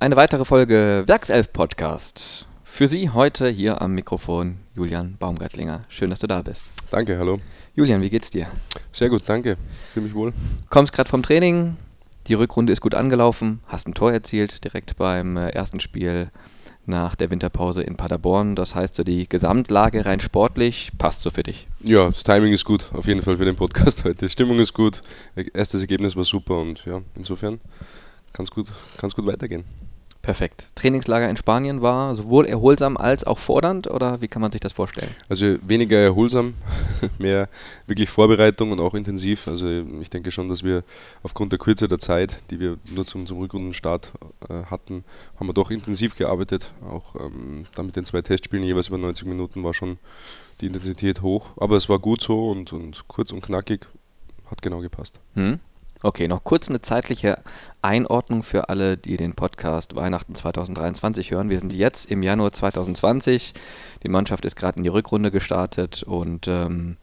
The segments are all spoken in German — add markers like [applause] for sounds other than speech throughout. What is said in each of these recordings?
Eine weitere Folge Werkself Podcast. Für Sie heute hier am Mikrofon Julian Baumgartlinger. Schön, dass du da bist. Danke, hallo. Julian, wie geht's dir? Sehr gut, danke. Fühle mich wohl. Kommst gerade vom Training, die Rückrunde ist gut angelaufen, hast ein Tor erzielt direkt beim äh, ersten Spiel nach der Winterpause in Paderborn. Das heißt, so die Gesamtlage rein sportlich passt so für dich. Ja, das Timing ist gut, auf jeden Fall für den Podcast [laughs] heute. Die Stimmung ist gut, erstes Ergebnis war super und ja, insofern kann es gut, kann's gut weitergehen. Perfekt. Trainingslager in Spanien war sowohl erholsam als auch fordernd oder wie kann man sich das vorstellen? Also weniger erholsam, [laughs] mehr wirklich Vorbereitung und auch intensiv. Also ich denke schon, dass wir aufgrund der Kürze der Zeit, die wir nur zum, zum Rückrundenstart äh, hatten, haben wir doch intensiv gearbeitet. Auch ähm, dann mit den zwei Testspielen jeweils über 90 Minuten war schon die Intensität hoch. Aber es war gut so und, und kurz und knackig, hat genau gepasst. Hm. Okay, noch kurz eine zeitliche Einordnung für alle, die den Podcast Weihnachten 2023 hören. Wir sind jetzt im Januar 2020. Die Mannschaft ist gerade in die Rückrunde gestartet und ähm,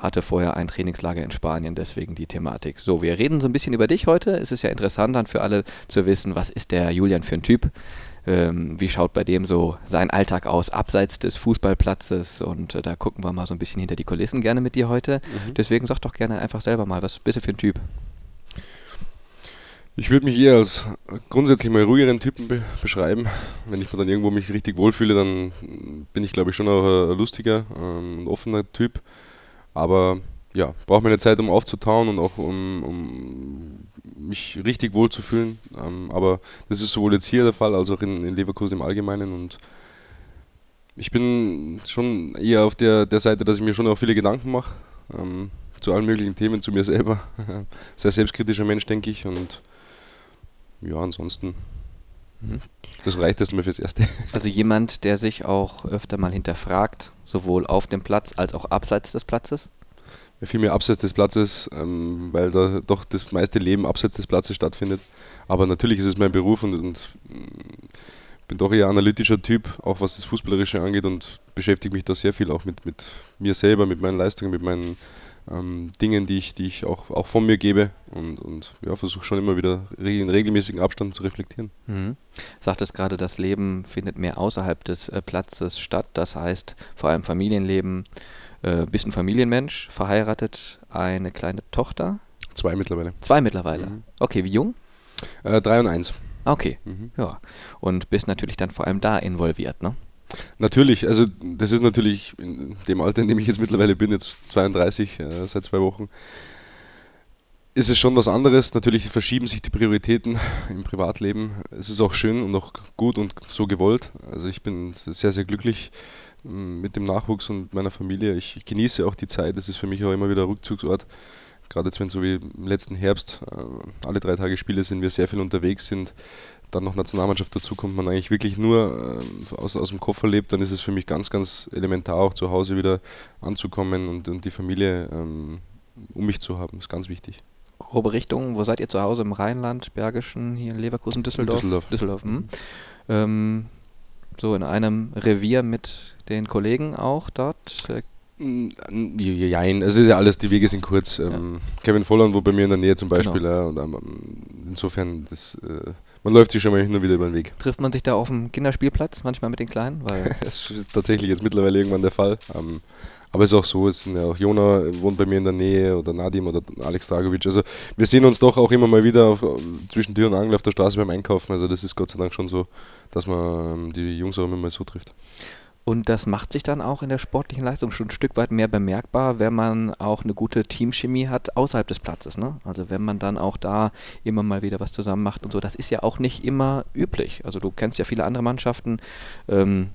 hatte vorher ein Trainingslager in Spanien, deswegen die Thematik. So, wir reden so ein bisschen über dich heute. Es ist ja interessant dann für alle zu wissen, was ist der Julian für ein Typ? Ähm, wie schaut bei dem so sein Alltag aus, abseits des Fußballplatzes? Und äh, da gucken wir mal so ein bisschen hinter die Kulissen gerne mit dir heute. Mhm. Deswegen sag doch gerne einfach selber mal, was bist du für ein Typ? Ich würde mich eher als grundsätzlich mal ruhigeren Typen be beschreiben. Wenn ich mir dann irgendwo mich richtig wohlfühle, dann bin ich glaube ich schon auch ein lustiger, ähm, offener Typ. Aber ja, brauche meine Zeit, um aufzutauen und auch um, um mich richtig wohlzufühlen. Ähm, aber das ist sowohl jetzt hier der Fall, als auch in, in Leverkusen im Allgemeinen. Und ich bin schon eher auf der, der Seite, dass ich mir schon auch viele Gedanken mache. Ähm, zu allen möglichen Themen, zu mir selber. [laughs] Sehr selbstkritischer Mensch, denke ich. Und ja, ansonsten, mhm. das reicht erstmal fürs Erste. [laughs] Also jemand, der sich auch öfter mal hinterfragt, sowohl auf dem Platz als auch abseits des Platzes? Viel mehr abseits des Platzes, ähm, weil da doch das meiste Leben abseits des Platzes stattfindet. Aber natürlich ist es mein Beruf und, und mm, bin doch eher analytischer Typ, auch was das Fußballerische angeht und beschäftige mich da sehr viel auch mit, mit mir selber, mit meinen Leistungen, mit meinen ähm, Dingen, die ich, die ich auch, auch von mir gebe und, und ja, versuche schon immer wieder in regelmäßigen Abstand zu reflektieren. Mhm. es gerade, das Leben findet mehr außerhalb des äh, Platzes statt, das heißt vor allem Familienleben. Äh, bist ein Familienmensch, verheiratet, eine kleine Tochter? Zwei mittlerweile. Zwei mittlerweile. Mhm. Okay, wie jung? Äh, drei und eins. Okay, mhm. ja. Und bist natürlich dann vor allem da involviert, ne? Natürlich, also das ist natürlich in dem Alter, in dem ich jetzt mittlerweile bin, jetzt 32, äh, seit zwei Wochen, ist es schon was anderes. Natürlich verschieben sich die Prioritäten im Privatleben. Es ist auch schön und auch gut und so gewollt. Also ich bin sehr, sehr glücklich mm, mit dem Nachwuchs und meiner Familie. Ich, ich genieße auch die Zeit. Es ist für mich auch immer wieder Rückzugsort. Gerade jetzt, wenn so wie im letzten Herbst äh, alle drei Tage Spiele sind, wir sehr viel unterwegs sind, dann noch Nationalmannschaft dazu kommt, man eigentlich wirklich nur äh, aus, aus dem Koffer lebt, dann ist es für mich ganz, ganz elementar, auch zu Hause wieder anzukommen und, und die Familie ähm, um mich zu haben. Das ist ganz wichtig. Grobe Richtung, wo seid ihr zu Hause? Im Rheinland, Bergischen, hier in Leverkusen, Düsseldorf? Düsseldorf. Düsseldorf mhm. ähm, so in einem Revier mit den Kollegen auch dort? Äh, Jein, es ist ja alles, die Wege sind kurz. Ja. Ähm, Kevin Volland wo bei mir in der Nähe zum Beispiel. Genau. Und, ähm, insofern, das, äh, man läuft sich schon mal hin und wieder über den Weg. Trifft man sich da auf dem Kinderspielplatz manchmal mit den Kleinen? Weil [laughs] das ist tatsächlich jetzt mittlerweile irgendwann der Fall. Ähm, aber es ist auch so, es sind ja auch Jona wohnt bei mir in der Nähe oder Nadim oder Alex Dragovic. Also wir sehen uns doch auch immer mal wieder auf, zwischen Tür und Angel auf der Straße beim Einkaufen. Also das ist Gott sei Dank schon so, dass man ähm, die Jungs auch immer mal so trifft. Und das macht sich dann auch in der sportlichen Leistung schon ein Stück weit mehr bemerkbar, wenn man auch eine gute Teamchemie hat außerhalb des Platzes. Ne? Also wenn man dann auch da immer mal wieder was zusammen macht und so. Das ist ja auch nicht immer üblich. Also du kennst ja viele andere Mannschaften. Ähm,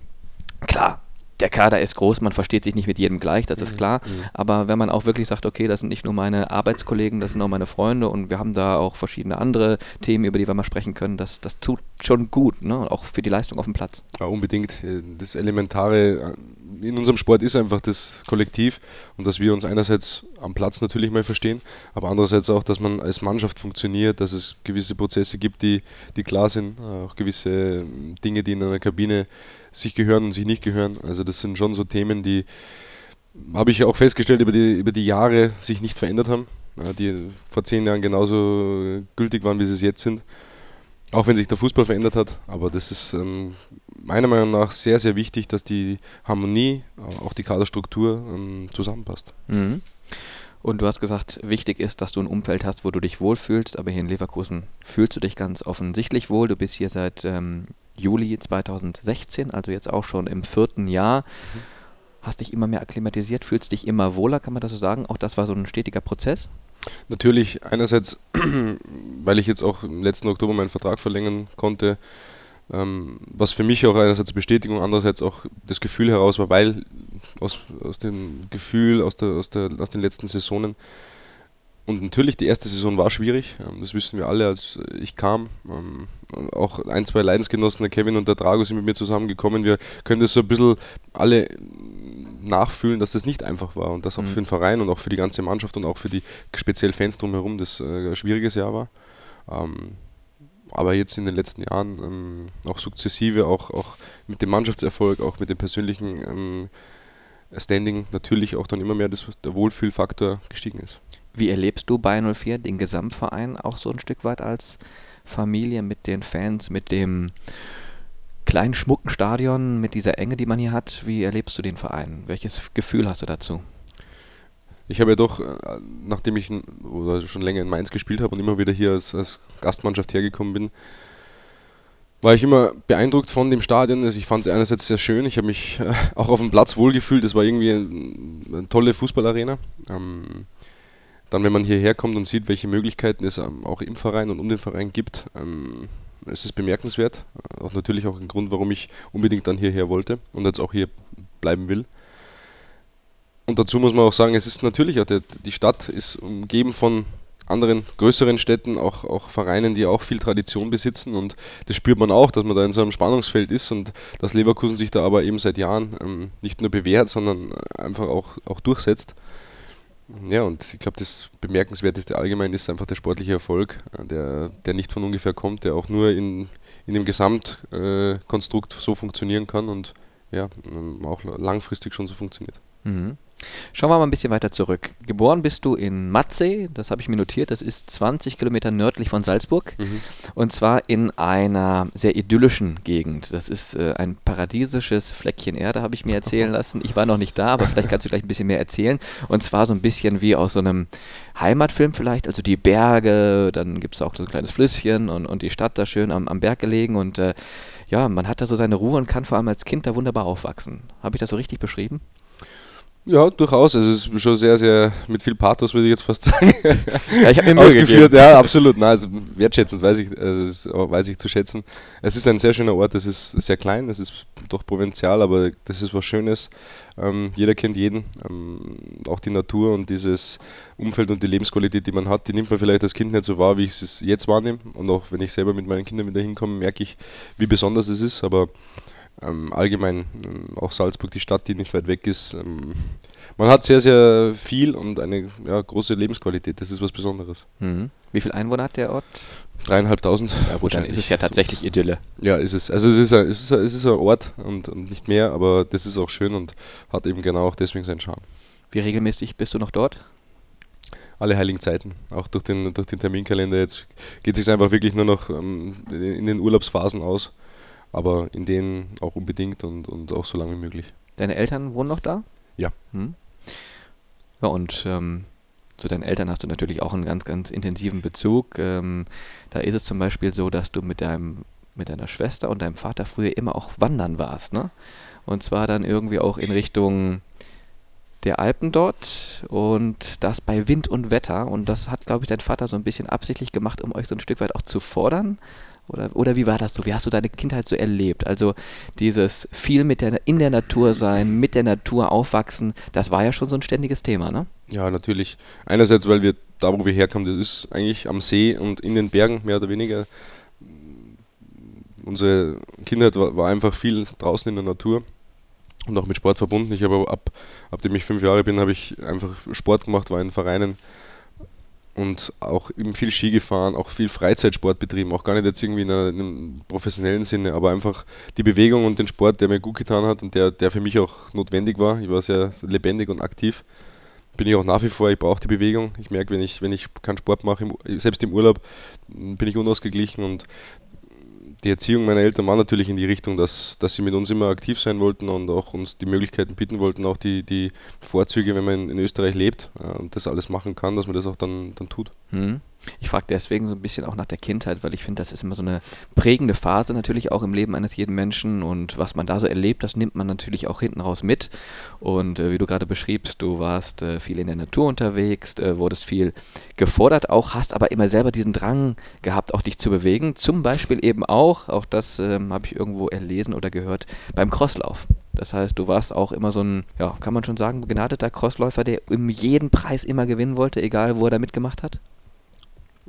klar, der Kader ist groß, man versteht sich nicht mit jedem gleich, das ist mhm. klar. Mhm. Aber wenn man auch wirklich sagt, okay, das sind nicht nur meine Arbeitskollegen, das sind auch meine Freunde und wir haben da auch verschiedene andere Themen, über die wir mal sprechen können, das, das tut schon gut, ne? auch für die Leistung auf dem Platz. Ja, unbedingt. Das Elementare äh, in unserem Sport ist einfach das Kollektiv und dass wir uns einerseits am Platz natürlich mal verstehen, aber andererseits auch, dass man als Mannschaft funktioniert, dass es gewisse Prozesse gibt, die, die klar sind, auch gewisse Dinge, die in einer Kabine sich gehören und sich nicht gehören. Also das sind schon so Themen, die habe ich auch festgestellt über die, über die Jahre sich nicht verändert haben, die vor zehn Jahren genauso gültig waren, wie sie es jetzt sind. Auch wenn sich der Fußball verändert hat, aber das ist ähm, meiner Meinung nach sehr, sehr wichtig, dass die Harmonie, auch die Kaderstruktur ähm, zusammenpasst. Mhm. Und du hast gesagt, wichtig ist, dass du ein Umfeld hast, wo du dich wohlfühlst. Aber hier in Leverkusen fühlst du dich ganz offensichtlich wohl. Du bist hier seit ähm, Juli 2016, also jetzt auch schon im vierten Jahr. Mhm. Hast dich immer mehr akklimatisiert, fühlst dich immer wohler, kann man das so sagen? Auch das war so ein stetiger Prozess? Natürlich einerseits, [clears throat] weil ich jetzt auch im letzten Oktober meinen Vertrag verlängern konnte, ähm, was für mich auch einerseits Bestätigung, andererseits auch das Gefühl heraus war, weil aus, aus dem Gefühl aus, der, aus, der, aus den letzten Saisonen und natürlich, die erste Saison war schwierig, ähm, das wissen wir alle, als ich kam. Ähm, auch ein, zwei Leidensgenossen, der Kevin und der Drago, sind mit mir zusammengekommen. Wir können das so ein bisschen alle nachfühlen, dass das nicht einfach war und das auch mhm. für den Verein und auch für die ganze Mannschaft und auch für die speziell Fans drumherum das äh, ein schwieriges Jahr war. Ähm, aber jetzt in den letzten Jahren auch sukzessive, auch, auch mit dem Mannschaftserfolg, auch mit dem persönlichen Standing natürlich auch dann immer mehr das, der Wohlfühlfaktor gestiegen ist. Wie erlebst du bei 04 den Gesamtverein auch so ein Stück weit als Familie mit den Fans, mit dem kleinen schmucken Stadion, mit dieser Enge, die man hier hat? Wie erlebst du den Verein? Welches Gefühl hast du dazu? Ich habe ja doch, äh, nachdem ich schon länger in Mainz gespielt habe und immer wieder hier als, als Gastmannschaft hergekommen bin, war ich immer beeindruckt von dem Stadion. Also ich fand es einerseits sehr schön, ich habe mich äh, [laughs] auch auf dem Platz wohlgefühlt, es war irgendwie eine, eine tolle Fußballarena. Ähm, dann, wenn man hierher kommt und sieht, welche Möglichkeiten es ähm, auch im Verein und um den Verein gibt, ähm, es ist bemerkenswert. Auch natürlich auch ein Grund, warum ich unbedingt dann hierher wollte und jetzt auch hier bleiben will. Und dazu muss man auch sagen, es ist natürlich, auch der, die Stadt ist umgeben von anderen größeren Städten, auch, auch Vereinen, die auch viel Tradition besitzen und das spürt man auch, dass man da in so einem Spannungsfeld ist und dass Leverkusen sich da aber eben seit Jahren ähm, nicht nur bewährt, sondern einfach auch, auch durchsetzt. Ja, und ich glaube, das Bemerkenswerteste allgemein ist einfach der sportliche Erfolg, äh, der, der nicht von ungefähr kommt, der auch nur in, in dem Gesamtkonstrukt äh, so funktionieren kann und ja, ähm, auch langfristig schon so funktioniert. Mhm. Schauen wir mal ein bisschen weiter zurück. Geboren bist du in Matzee, das habe ich mir notiert, das ist 20 Kilometer nördlich von Salzburg. Mhm. Und zwar in einer sehr idyllischen Gegend. Das ist äh, ein paradiesisches Fleckchen Erde, habe ich mir erzählen [laughs] lassen. Ich war noch nicht da, aber vielleicht kannst du gleich ein bisschen mehr erzählen. Und zwar so ein bisschen wie aus so einem Heimatfilm vielleicht, also die Berge, dann gibt es auch so ein kleines Flüsschen und, und die Stadt da schön am, am Berg gelegen. Und äh, ja, man hat da so seine Ruhe und kann vor allem als Kind da wunderbar aufwachsen. Habe ich das so richtig beschrieben? Ja, durchaus. Also es ist schon sehr, sehr mit viel Pathos, würde ich jetzt fast sagen. Ja, ich habe mir ausgeführt. Ja, absolut. Nein, also wertschätzend weiß ich, also weiß ich zu schätzen. Es ist ein sehr schöner Ort. Es ist sehr klein. Es ist doch provinzial, aber das ist was Schönes. Ähm, jeder kennt jeden. Ähm, auch die Natur und dieses Umfeld und die Lebensqualität, die man hat, die nimmt man vielleicht als Kind nicht so wahr, wie ich es jetzt wahrnehme. Und auch wenn ich selber mit meinen Kindern wieder hinkomme, merke ich, wie besonders es ist. Aber ähm, allgemein ähm, auch Salzburg, die Stadt, die nicht weit weg ist. Ähm, man hat sehr, sehr viel und eine ja, große Lebensqualität. Das ist was Besonderes. Mhm. Wie viele Einwohner hat der Ort? Dreieinhalbtausend. Ja gut, dann ist es ja tatsächlich Idylle. Ja, ist es. Also es ist ein, es ist ein, es ist ein Ort und, und nicht mehr, aber das ist auch schön und hat eben genau auch deswegen seinen Charme. Wie regelmäßig bist du noch dort? alle heiligen Zeiten. Auch durch den, durch den Terminkalender. Jetzt geht es sich einfach wirklich nur noch ähm, in den Urlaubsphasen aus aber in denen auch unbedingt und, und auch so lange wie möglich. Deine Eltern wohnen noch da? Ja. Hm. Ja, und ähm, zu deinen Eltern hast du natürlich auch einen ganz, ganz intensiven Bezug. Ähm, da ist es zum Beispiel so, dass du mit deinem mit deiner Schwester und deinem Vater früher immer auch wandern warst, ne? Und zwar dann irgendwie auch in Richtung der Alpen dort und das bei Wind und Wetter. Und das hat, glaube ich, dein Vater so ein bisschen absichtlich gemacht, um euch so ein Stück weit auch zu fordern. Oder, oder wie war das so? Wie hast du deine Kindheit so erlebt? Also dieses viel mit der, in der Natur sein, mit der Natur aufwachsen, das war ja schon so ein ständiges Thema, ne? Ja, natürlich. Einerseits, weil wir da, wo wir herkommen, das ist eigentlich am See und in den Bergen mehr oder weniger. Unsere Kindheit war, war einfach viel draußen in der Natur und auch mit Sport verbunden. Ich habe ab, ab dem ich fünf Jahre bin, habe ich einfach Sport gemacht, war in Vereinen und auch eben viel Ski gefahren, auch viel Freizeitsport betrieben, auch gar nicht jetzt irgendwie in einem professionellen Sinne, aber einfach die Bewegung und den Sport, der mir gut getan hat und der, der für mich auch notwendig war. Ich war sehr lebendig und aktiv. Bin ich auch nach wie vor, ich brauche die Bewegung. Ich merke, wenn ich, wenn ich keinen Sport mache, selbst im Urlaub, bin ich unausgeglichen und die Erziehung meiner Eltern war natürlich in die Richtung, dass, dass sie mit uns immer aktiv sein wollten und auch uns die Möglichkeiten bieten wollten, auch die, die Vorzüge, wenn man in, Österreich lebt äh, und das alles machen kann, dass man das auch dann, dann tut. Hm. Ich frage deswegen so ein bisschen auch nach der Kindheit, weil ich finde, das ist immer so eine prägende Phase natürlich auch im Leben eines jeden Menschen und was man da so erlebt, das nimmt man natürlich auch hinten raus mit. Und äh, wie du gerade beschriebst, du warst äh, viel in der Natur unterwegs, äh, wurdest viel gefordert, auch hast aber immer selber diesen Drang gehabt, auch dich zu bewegen. Zum Beispiel eben auch, auch das ähm, habe ich irgendwo erlesen oder gehört, beim Crosslauf. Das heißt, du warst auch immer so ein, ja, kann man schon sagen, begnadeter Crossläufer, der um jeden Preis immer gewinnen wollte, egal wo er da mitgemacht hat?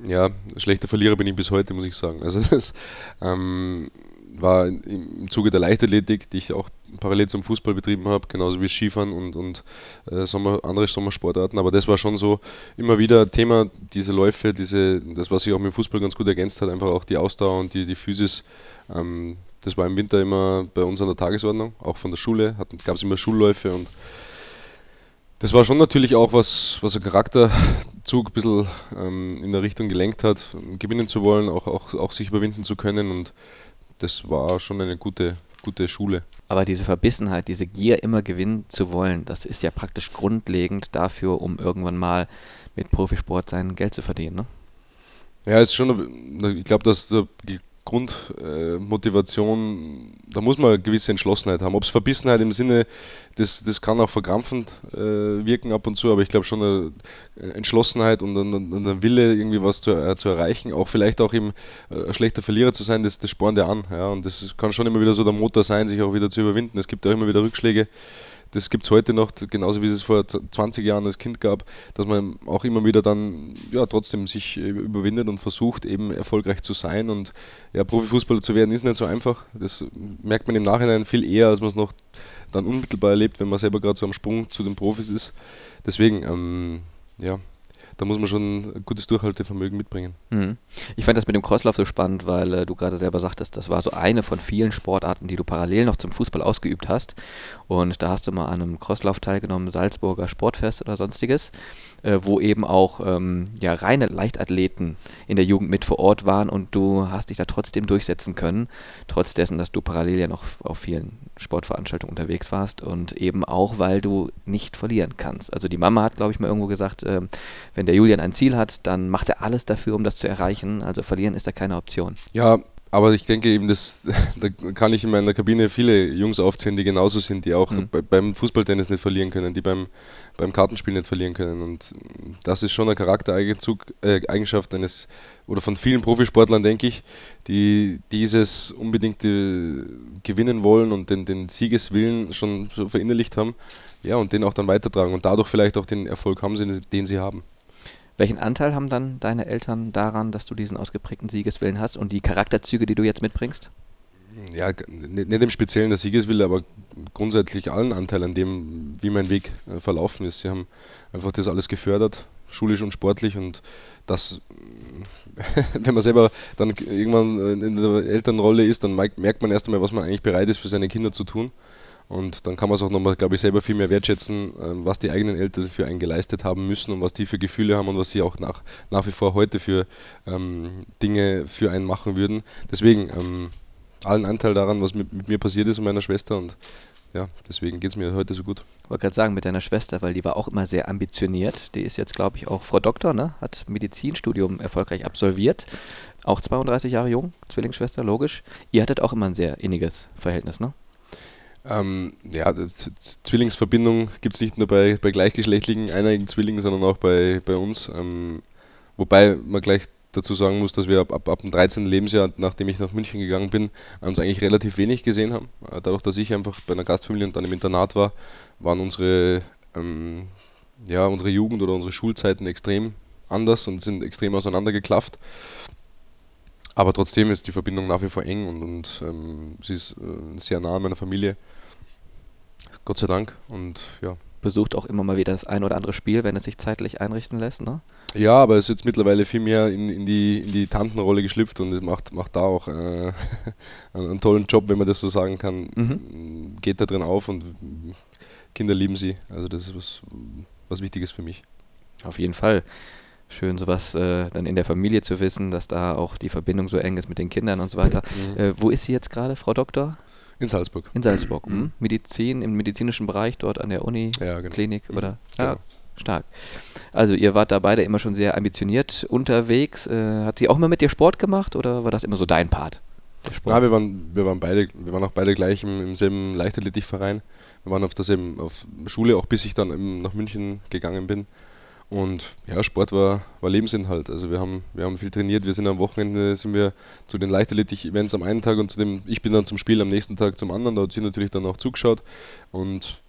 Ja, schlechter Verlierer bin ich bis heute, muss ich sagen. Also [laughs] das ähm, war im Zuge der Leichtathletik, die ich auch parallel zum Fußball betrieben habe, genauso wie Skifahren und, und äh, Sommer, andere Sommersportarten. Aber das war schon so immer wieder Thema, diese Läufe, diese, das, was sich auch mit dem Fußball ganz gut ergänzt hat, einfach auch die Ausdauer und die, die Physis. Ähm, das war im Winter immer bei uns an der Tagesordnung, auch von der Schule, gab es immer Schulläufe und das war schon natürlich auch was, was ein Charakterzug ein bisschen ähm, in der Richtung gelenkt hat, gewinnen zu wollen, auch, auch, auch sich überwinden zu können und das war schon eine gute, gute Schule. Aber diese Verbissenheit, diese Gier, immer gewinnen zu wollen, das ist ja praktisch grundlegend dafür, um irgendwann mal mit Profisport sein Geld zu verdienen, ne? Ja, ist schon, ich glaube, dass der Grundmotivation, äh, da muss man eine gewisse Entschlossenheit haben. Ob es Verbissenheit im Sinne, das, das kann auch verkrampfend äh, wirken ab und zu, aber ich glaube schon eine Entschlossenheit und ein, ein Wille, irgendwie was zu, äh, zu erreichen, auch vielleicht auch eben äh, ein schlechter Verlierer zu sein, das, das spornt ja an. Ja, und das kann schon immer wieder so der Motor sein, sich auch wieder zu überwinden. Es gibt auch immer wieder Rückschläge das gibt es heute noch, genauso wie es vor 20 Jahren als Kind gab, dass man auch immer wieder dann ja trotzdem sich äh, überwindet und versucht, eben erfolgreich zu sein. Und ja, Profifußballer zu werden ist nicht so einfach. Das merkt man im Nachhinein viel eher, als man es noch dann unmittelbar erlebt, wenn man selber gerade so am Sprung zu den Profis ist. Deswegen, ähm, ja, da muss man schon ein gutes Durchhaltevermögen mitbringen. Mhm. Ich fand das mit dem Crosslauf so spannend, weil äh, du gerade selber sagtest, das war so eine von vielen Sportarten, die du parallel noch zum Fußball ausgeübt hast. Und da hast du mal an einem Crosslauf teilgenommen, Salzburger Sportfest oder sonstiges äh, wo eben auch ähm, ja, reine Leichtathleten in der Jugend mit vor Ort waren und du hast dich da trotzdem durchsetzen können, trotz dessen, dass du parallel ja noch auf vielen Sportveranstaltungen unterwegs warst und eben auch, weil du nicht verlieren kannst. Also die Mama hat, glaube ich, mal irgendwo gesagt, äh, wenn der Julian ein Ziel hat, dann macht er alles dafür, um das zu erreichen. Also verlieren ist da keine Option. Ja, aber ich denke eben, das, [laughs] da kann ich in meiner Kabine viele Jungs aufzählen, die genauso sind, die auch mhm. bei, beim Fußballtennis nicht verlieren können, die beim, beim Kartenspiel nicht verlieren können. Und das ist schon eine Charaktereigenschaft äh, eines oder von vielen Profisportlern, denke ich, die dieses unbedingte gewinnen wollen und den, den Siegeswillen schon so verinnerlicht haben. Ja, und den auch dann weitertragen und dadurch vielleicht auch den Erfolg haben, den sie haben. Welchen Anteil haben dann deine Eltern daran, dass du diesen ausgeprägten Siegeswillen hast und die Charakterzüge, die du jetzt mitbringst? Ja, nicht im Speziellen der Siegeswille, aber grundsätzlich allen Anteil an dem, wie mein Weg äh, verlaufen ist. Sie haben einfach das alles gefördert, schulisch und sportlich und das, [laughs] wenn man selber dann irgendwann in der Elternrolle ist, dann merkt man erst einmal, was man eigentlich bereit ist für seine Kinder zu tun. Und dann kann man es auch nochmal, glaube ich, selber viel mehr wertschätzen, ähm, was die eigenen Eltern für einen geleistet haben müssen und was die für Gefühle haben und was sie auch nach, nach wie vor heute für ähm, Dinge für einen machen würden. Deswegen ähm, allen Anteil daran, was mit, mit, mir passiert ist und meiner Schwester und ja, deswegen geht es mir heute so gut. Ich wollte gerade sagen, mit deiner Schwester, weil die war auch immer sehr ambitioniert. Die ist jetzt, glaube ich, auch Frau Doktor, ne? hat Medizinstudium erfolgreich absolviert. Auch 32 Jahre jung, Zwillingsschwester, logisch. Ihr hattet auch immer ein sehr inniges Verhältnis, ne? Ähm, ja, Zwillingsverbindung gibt es nicht nur bei, bei gleichgeschlechtlichen einigen Zwillingen, sondern auch bei, bei uns. Ähm, wobei man gleich dazu sagen muss, dass wir ab, ab, ab dem 13. Lebensjahr, nachdem ich nach München gegangen bin, uns eigentlich relativ wenig gesehen haben. Äh, dadurch, dass ich einfach bei einer Gastfamilie und dann im Internat war, waren unsere, ähm, ja, unsere Jugend oder unsere Schulzeiten extrem anders und sind extrem auseinandergeklafft. Aber trotzdem ist die Verbindung nach wie vor eng und, und ähm, sie ist äh, sehr nah an meiner Familie. Gott sei Dank. Und ja. Besucht auch immer mal wieder das ein oder andere Spiel, wenn es sich zeitlich einrichten lässt, ne? Ja, aber es ist jetzt mittlerweile viel mehr in, in, die, in die Tantenrolle geschlüpft und macht, macht da auch äh, [laughs] einen, tollen Job, wenn man das so sagen kann. Mhm. Geht da drin auf und Kinder lieben sie. Also das ist was, was Wichtiges für mich. Auf jeden Fall. Schön, sowas äh, dann in der Familie zu wissen, dass da auch die Verbindung so eng ist mit den Kindern und so weiter. Mhm. Äh, wo ist sie jetzt gerade, Frau Doktor? In Salzburg. In Salzburg. Mhm. Medizin, im medizinischen Bereich dort an der Uni, ja, genau. Klinik mhm. oder? Ja, genau. stark. Also ihr wart da beide immer schon sehr ambitioniert unterwegs. Äh, hat sie auch immer mit dir Sport gemacht oder war das immer so dein Part? Ja, wir waren, wir waren beide, wir waren auch beide gleich im, im selben Leichtathletikverein. Wir waren auf derselben auf Schule, auch bis ich dann nach München gegangen bin. Und ja, Sport war, war Lebensinhalt. Also wir haben, wir haben viel trainiert. Wir sind am Wochenende sind wir zu den Leichtathletik-Events am einen Tag und zu dem, ich bin dann zum Spiel am nächsten Tag zum anderen. Da hat sie natürlich dann auch zugeschaut. Und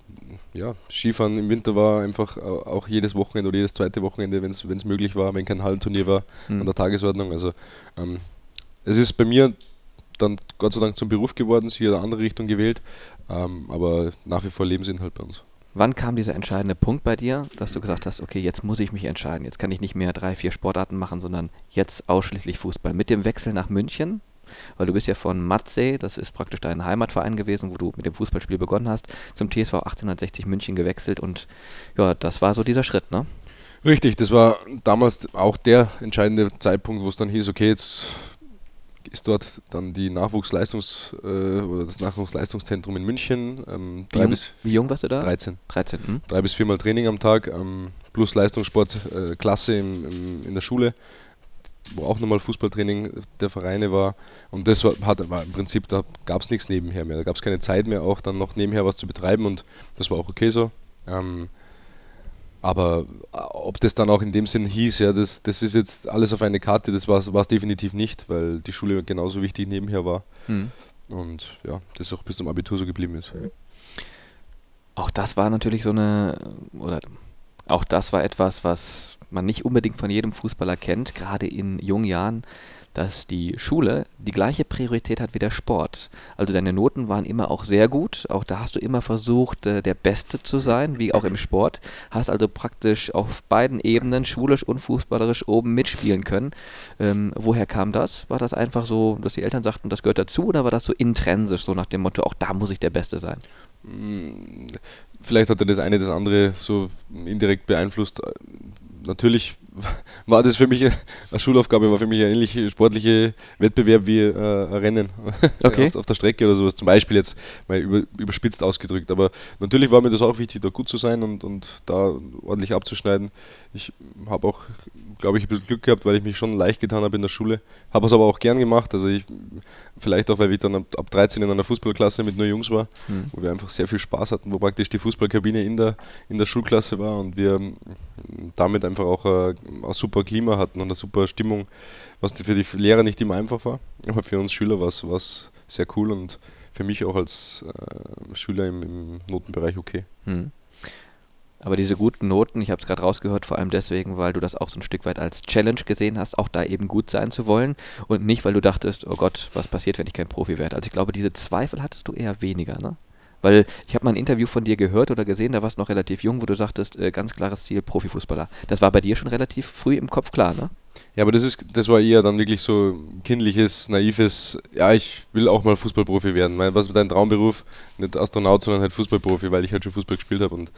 ja, Skifahren im Winter war einfach auch jedes Wochenende oder jedes zweite Wochenende, wenn es möglich war, wenn kein Hallenturnier war, mhm. an der Tagesordnung. Also ähm, es ist bei mir dann Gott sei Dank zum Beruf geworden, sie hat eine andere Richtung gewählt, ähm, aber nach wie vor Lebensinhalt bei uns. Wann kam dieser entscheidende Punkt bei dir, dass du gesagt hast, okay, jetzt muss ich mich entscheiden, jetzt kann ich nicht mehr drei, vier Sportarten machen, sondern jetzt ausschließlich Fußball. Mit dem Wechsel nach München, weil du bist ja von Matzee, das ist praktisch dein Heimatverein gewesen, wo du mit dem Fußballspiel begonnen hast, zum TSV 1860 München gewechselt und ja, das war so dieser Schritt, ne? Richtig, das war damals auch der entscheidende Zeitpunkt, wo es dann hieß, okay, jetzt ist dort dann die Nachwuchsleistungs- äh, oder das Nachwuchsleistungszentrum in München. Ähm, wie, jung, wie, jung, warst du da? 13. 13. Hm? Drei bis viermal Training am Tag, ähm, plus Leistungssportklasse äh, in der Schule, wo auch nochmal Fußballtraining der Vereine war. Und das war, hat, war im Prinzip, da gab es nichts nebenher mehr. Da gab es keine Zeit mehr, auch dann noch nebenher was zu betreiben und das war auch okay so. Ähm, aber äh, ob das dann auch in dem Sinn hieß, ja, das, das ist jetzt alles auf eine Karte, das war es definitiv nicht, weil die Schule genauso wichtig nebenher war. Mhm. Und ja, das auch bis zum Abitur so geblieben ist. Auch das war natürlich so eine, oder auch das war etwas, was man nicht unbedingt von jedem Fußballer kennt, gerade in jungen Jahren dass die Schule die gleiche Priorität hat wie der Sport. Also deine Noten waren immer auch sehr gut. Auch da hast du immer versucht, äh, der Beste zu sein, wie auch im Sport. Hast also praktisch auf beiden Ebenen, schulisch und fußballerisch, oben mitspielen können. Ähm, woher kam das? War das einfach so, dass die Eltern sagten, das gehört dazu oder war das so intrinsisch, so nach dem Motto, auch da muss ich der Beste sein? Hm, vielleicht hat er das eine das andere so indirekt beeinflusst. Natürlich war das für mich eine Schulaufgabe, war für mich ein ähnlicher sportlicher Wettbewerb wie äh, ein Rennen [laughs] okay. auf, auf, der Strecke oder sowas. Zum Beispiel jetzt mal über, überspitzt ausgedrückt. Aber natürlich war mir das auch wichtig, da gut zu sein und, und da ordentlich abzuschneiden. Ich habe auch, glaube ich, ein bisschen Glück gehabt, weil ich mich schon leicht getan habe in der Schule. Habe es aber auch gern gemacht. Also ich, vielleicht auch, weil ich dann ab, ab 13 in einer Fußballklasse mit nur Jungs war, mhm. wo wir einfach sehr viel Spaß hatten, wo praktisch die Fußballkabine in der, in der Schulklasse war und wir damit einfach auch äh, ein super Klima hatten und eine super Stimmung, was für die Lehrer nicht immer einfach war. Aber für uns Schüler war es sehr cool und für mich auch als äh, Schüler im, im, Notenbereich okay. Mhm. Aber diese guten Noten, ich habe es gerade rausgehört, vor allem deswegen, weil du das auch so ein Stück weit als Challenge gesehen hast, auch da eben gut sein zu wollen und nicht, weil du dachtest, oh Gott, was passiert, wenn ich kein Profi werde. Also ich glaube, diese Zweifel hattest du eher weniger, ne? Weil ich habe mal ein Interview von dir gehört oder gesehen, da warst du noch relativ jung, wo du sagtest, äh, ganz klares Ziel, Profifußballer. Das war bei dir schon relativ früh im Kopf klar, ne? Ja, aber das ist, das war eher dann wirklich so kindliches, naives, ja, ich will auch mal Fußballprofi werden. Mein, was ist dein Traumberuf? Nicht Astronaut, sondern halt Fußballprofi, weil ich halt schon Fußball gespielt habe und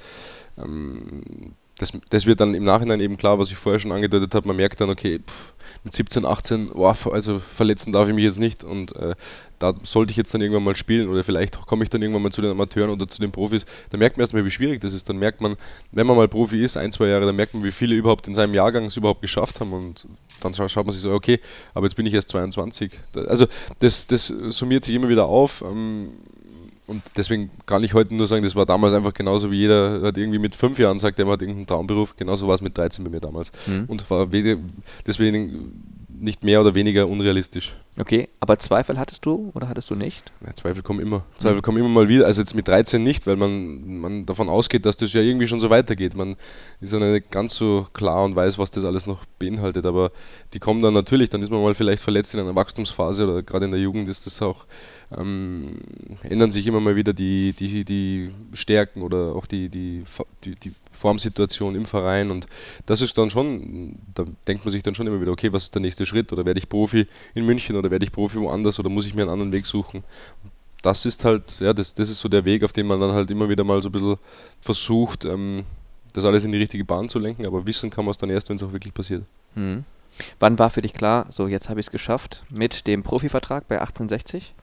ähm, das, das wird dann im Nachhinein eben klar, was ich vorher schon angedeutet habe. Man merkt dann, okay, pff, mit 17, 18, wow, also verletzen darf ich mich jetzt nicht und äh, da sollte ich jetzt dann irgendwann mal spielen oder vielleicht komme ich dann irgendwann mal zu den Amateuren oder zu den Profis. Da merkt man erstmal, wie schwierig das ist. Dann merkt man, wenn man mal Profi ist, ein, zwei Jahre, dann merkt man, wie viele überhaupt in seinem Jahrgang es überhaupt geschafft haben und dann schaut man sich so, okay, aber jetzt bin ich erst 22. Also das, das summiert sich immer wieder auf. Ähm, und deswegen kann ich heute nur sagen, das war damals einfach genauso wie jeder hat irgendwie mit fünf Jahren sagt, er hat irgendeinen Traumberuf. Genauso war es mit 13 bei mir damals. Mhm. Und war deswegen nicht mehr oder weniger unrealistisch. Okay, aber Zweifel hattest du oder hattest du nicht? Ja, Zweifel kommen immer. Zweifel mhm. kommen immer mal wieder. Also jetzt mit 13 nicht, weil man, man davon ausgeht, dass das ja irgendwie schon so weitergeht. Man ist ja nicht ganz so klar und weiß, was das alles noch beinhaltet. Aber die kommen dann natürlich, dann ist man mal vielleicht verletzt in einer Wachstumsphase oder gerade in der Jugend ist das auch ähm, ändern sich immer mal wieder die, die, die Stärken oder auch die, die, die, die Formsituation im Verein und das ist dann schon, da denkt man sich dann schon immer wieder, okay, was ist der nächste Schritt oder werde ich Profi in München oder werde ich Profi woanders oder muss ich mir einen anderen Weg suchen? Das ist halt, ja, das, das ist so der Weg, auf den man dann halt immer wieder mal so ein bisschen versucht, ähm, das alles in die richtige Bahn zu lenken, aber wissen kann man es dann erst, wenn es auch wirklich passiert. Mhm. Wann war für dich klar, so jetzt habe ich es geschafft mit dem Profivertrag bei 1860?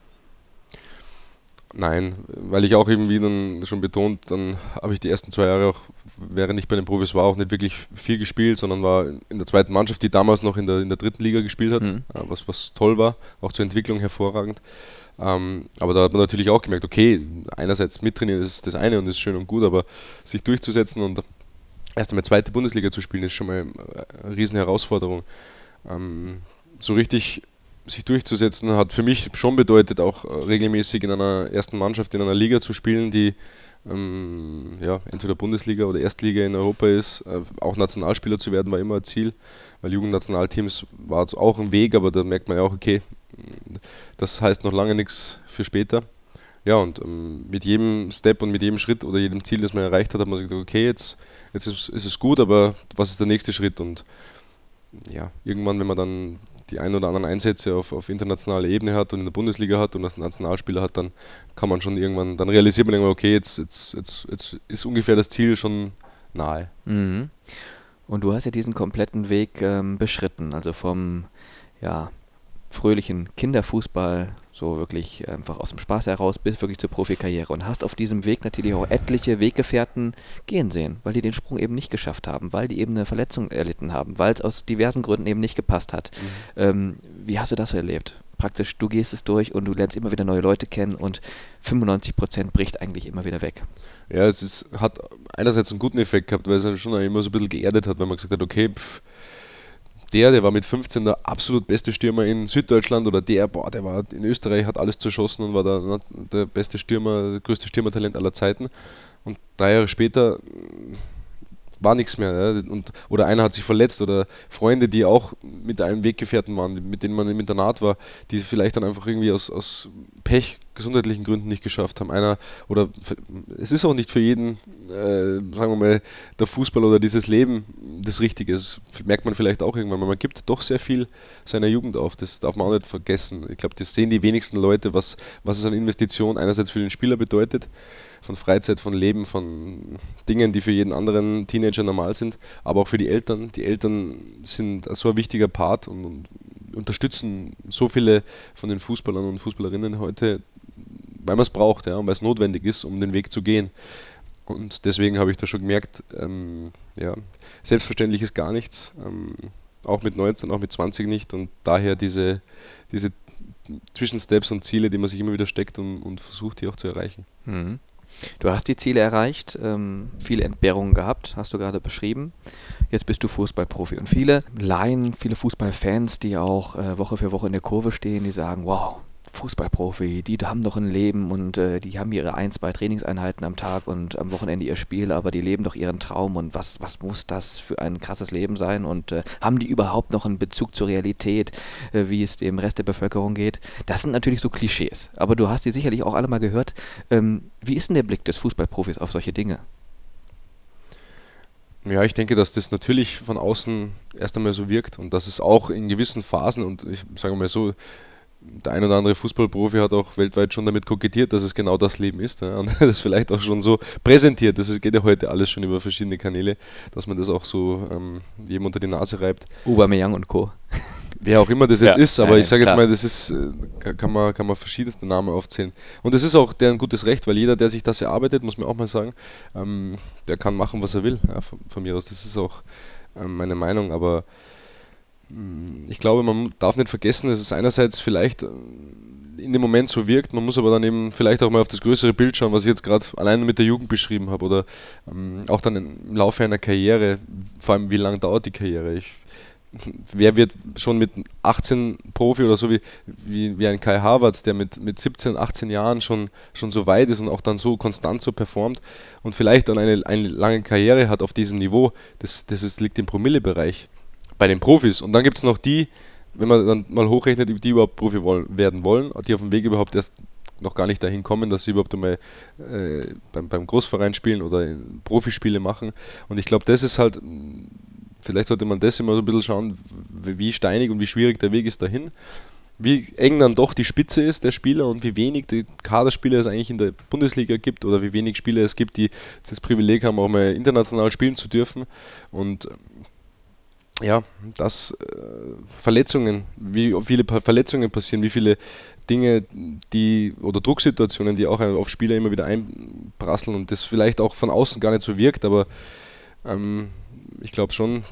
Nein, weil ich auch irgendwie dann schon betont, dann habe ich die ersten zwei Jahre auch, während ich bei den Profis war, auch nicht wirklich viel gespielt, sondern war in der zweiten Mannschaft, die damals noch in der, in der dritten Liga gespielt hat, mhm. was, was toll war, auch zur Entwicklung hervorragend. Ähm, aber da hat man natürlich auch gemerkt, okay, einerseits mittrainieren ist das eine und ist schön und gut, aber sich durchzusetzen und erst einmal zweite Bundesliga zu spielen, ist schon mal eine riesen Herausforderung. Ähm, so richtig sich durchzusetzen, hat für mich schon bedeutet, auch äh, regelmäßig in einer ersten Mannschaft, in einer Liga zu spielen, die ähm, ja, entweder Bundesliga oder Erstliga in Europa ist. Äh, auch Nationalspieler zu werden war immer ein Ziel, weil Jugendnationalteams war auch ein Weg, aber da merkt man ja auch, okay, das heißt noch lange nichts für später. Ja, und ähm, mit jedem Step und mit jedem Schritt oder jedem Ziel, das man erreicht hat, hat man gesagt, okay, jetzt, jetzt ist, ist es gut, aber was ist der nächste Schritt? Und ja, irgendwann, wenn man dann die ein oder anderen Einsätze auf, auf internationaler Ebene hat und in der Bundesliga hat und als Nationalspieler hat, dann kann man schon irgendwann, dann realisiert man irgendwann, okay, jetzt, jetzt, jetzt, jetzt ist ungefähr das Ziel schon nahe. Mhm. Und du hast ja diesen kompletten Weg ähm, beschritten, also vom ja, fröhlichen Kinderfußball so wirklich einfach aus dem Spaß heraus bis wirklich zur Profikarriere und hast auf diesem Weg natürlich auch etliche Weggefährten gehen sehen, weil die den Sprung eben nicht geschafft haben, weil die eben eine Verletzung erlitten haben, weil es aus diversen Gründen eben nicht gepasst hat. Mhm. Ähm, wie hast du das so erlebt? Praktisch, du gehst es durch und du lernst immer wieder neue Leute kennen und 95 Prozent bricht eigentlich immer wieder weg. Ja, es ist, hat einerseits einen guten Effekt gehabt, weil es schon immer so ein bisschen geerdet hat, weil man gesagt hat, okay, pff, der, der war mit 15 der absolut beste Stürmer in Süddeutschland oder der, boah, der war in Österreich, hat alles zerschossen und war der, der beste Stürmer, das größte Stürmertalent aller Zeiten. Und drei Jahre später war nichts mehr. Ja? Und, oder einer hat sich verletzt oder Freunde, die auch mit einem Weggefährten waren, mit denen man im Internat war, die vielleicht dann einfach irgendwie aus, aus Pech, gesundheitlichen Gründen nicht geschafft haben. Einer oder es ist auch nicht für jeden, äh, sagen wir mal, der Fußball oder dieses Leben das Richtige. Das merkt man vielleicht auch irgendwann. Man gibt doch sehr viel seiner Jugend auf. Das darf man auch nicht vergessen. Ich glaube, das sehen die wenigsten Leute, was, was es an Investition einerseits für den Spieler bedeutet von Freizeit, von Leben, von Dingen, die für jeden anderen Teenager normal sind, aber auch für die Eltern. Die Eltern sind so ein wichtiger Part und, unterstützen so viele von den Fußballern und Fußballerinnen heute, weil man es braucht ja, und weil es notwendig ist, um den Weg zu gehen. Und deswegen habe ich da schon gemerkt, ähm, ja, selbstverständlich ist gar nichts, ähm, auch mit 19, auch mit 20 nicht und daher diese, diese Zwischensteps und Ziele, die man sich immer wieder steckt und, und versucht, hier auch zu erreichen. Mhm. Du hast die Ziele erreicht, ähm, viele Entbehrungen gehabt, hast du gerade beschrieben. Jetzt bist du Fußballprofi. Und viele Laien, viele Fußballfans, die auch äh, Woche für Woche in der Kurve stehen, die sagen, wow, Fußballprofi, die haben doch ein Leben und äh, die haben ihre ein, zwei Trainingseinheiten am Tag und am Wochenende ihr Spiel, aber die leben doch ihren Traum und was, was muss das für ein krasses Leben sein und äh, haben die überhaupt noch einen Bezug zur Realität, äh, wie es dem Rest der Bevölkerung geht? Das sind natürlich so Klischees, aber du hast die sicherlich auch alle mal gehört. Ähm, wie ist denn der Blick des Fußballprofis auf solche Dinge? Ja, ich denke, dass das natürlich von außen erst einmal so wirkt und dass es auch in gewissen Phasen und ich sage mal so, der ein oder andere Fußballprofi hat auch weltweit schon damit kokettiert, dass es genau das Leben ist. Ja, und [laughs] das vielleicht auch schon so präsentiert. Das geht ja heute alles schon über verschiedene Kanäle, dass man das auch so ähm, jedem unter die Nase reibt. Aubameyang und Co. [laughs] Wer auch immer das jetzt ja, ist, aber ja, ich sage jetzt mal, das ist, äh, kann man, kann man verschiedenste Namen aufzählen. Und das ist auch deren gutes Recht, weil jeder, der sich das erarbeitet, muss man auch mal sagen, ähm, der kann machen, was er will, ja, von, von, mir aus. Das ist auch ähm, meine Meinung, aber ich glaube, man darf nicht vergessen, dass es einerseits vielleicht äh, in dem Moment so wirkt, man muss aber dann eben vielleicht auch mal auf das größere Bild schauen, was ich jetzt gerade alleine mit der Jugend beschrieben habe oder ähm, auch dann im Laufe einer Karriere, vor allem wie lange dauert die Karriere. Ich, wer wird schon mit 18 Profi oder so wie, wie, wie ein Kai Havertz, der mit, mit 17, 18 Jahren schon, schon so weit ist und auch dann so konstant so performt und vielleicht dann eine, eine lange Karriere hat auf diesem Niveau, das, das ist, liegt im Promillebereich bei den Profis. Und dann gibt es noch die, wenn man dann mal hochrechnet, die überhaupt Profi werden wollen, die auf dem Weg überhaupt erst noch gar nicht dahin kommen, dass sie überhaupt einmal äh, beim, beim Großverein spielen oder Profispiele machen. Und ich glaube, das ist halt, vielleicht sollte man das immer so ein bisschen schauen, wie steinig und wie schwierig der Weg ist dahin. Wie eng dann doch die Spitze ist der Spieler und wie wenig die Kaderspieler es eigentlich in der Bundesliga gibt oder wie wenig Spieler es gibt, die das Privileg haben, auch mal international spielen zu dürfen. Und ja, dass äh, Verletzungen, wie viele Verletzungen passieren, wie viele Dinge, die oder Drucksituationen, die auch auf Spieler immer wieder einprasseln und das vielleicht auch von außen gar nicht so wirkt, aber ähm, ich glaube schon,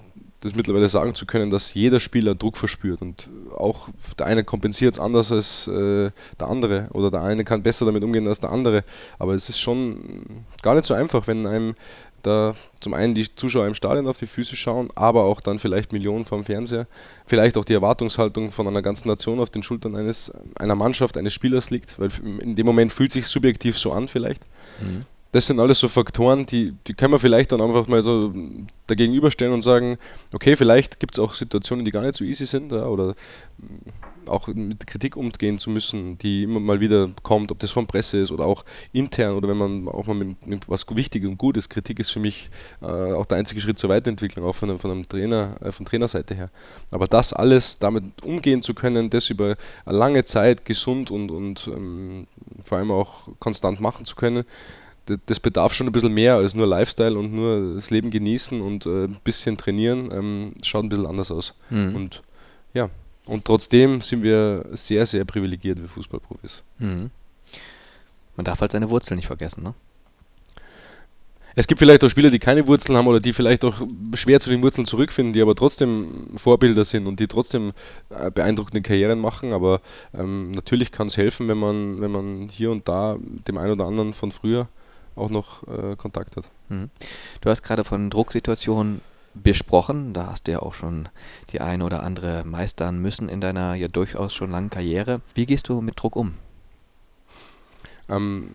das mittlerweile sagen zu können, dass jeder Spieler Druck verspürt und auch der eine kompensiert es anders als äh, der andere oder der eine kann besser damit umgehen als der andere, aber es ist schon gar nicht so einfach, wenn einem da zum einen die Zuschauer im Stadion auf die Füße schauen, aber auch dann vielleicht Millionen vom Fernseher, vielleicht auch die Erwartungshaltung von einer ganzen Nation auf den Schultern eines einer Mannschaft, eines Spielers liegt, weil in dem Moment fühlt sich subjektiv so an vielleicht. Mhm. Das sind alles so Faktoren, die, die können wir vielleicht dann einfach mal so dagegenüberstellen und sagen, okay, vielleicht gibt es auch Situationen, die gar nicht so easy sind ja, oder auch mit Kritik umgehen zu müssen, die immer mal wieder kommt, ob das von Presse ist oder auch intern oder wenn man auch mal mit, mit was wichtig und gut ist. Kritik ist für mich äh, auch der einzige Schritt zur Weiterentwicklung, auch von, von einem Trainer, äh, von Trainerseite her. Aber das alles damit umgehen zu können, das über eine lange Zeit gesund und, und ähm, vor allem auch konstant machen zu können, das bedarf schon ein bisschen mehr als nur Lifestyle und nur das Leben genießen und äh, ein bisschen trainieren. Ähm, schaut ein bisschen anders aus. Mhm. Und ja, und trotzdem sind wir sehr, sehr privilegiert wie Fußballprofis. Mhm. Man darf halt seine Wurzeln nicht vergessen, ne? Es gibt vielleicht auch Spieler, die keine Wurzeln haben oder die vielleicht auch schwer zu den Wurzeln zurückfinden, die aber trotzdem Vorbilder sind und die trotzdem äh, beeindruckende Karrieren machen. Aber ähm, natürlich kann es helfen, wenn man, wenn man hier und da dem einen oder anderen von früher auch noch äh, Kontakt hat. Mhm. Du hast gerade von Drucksituationen besprochen. Da hast du ja auch schon die eine oder andere meistern müssen in deiner ja durchaus schon langen Karriere. Wie gehst du mit Druck um? Ähm,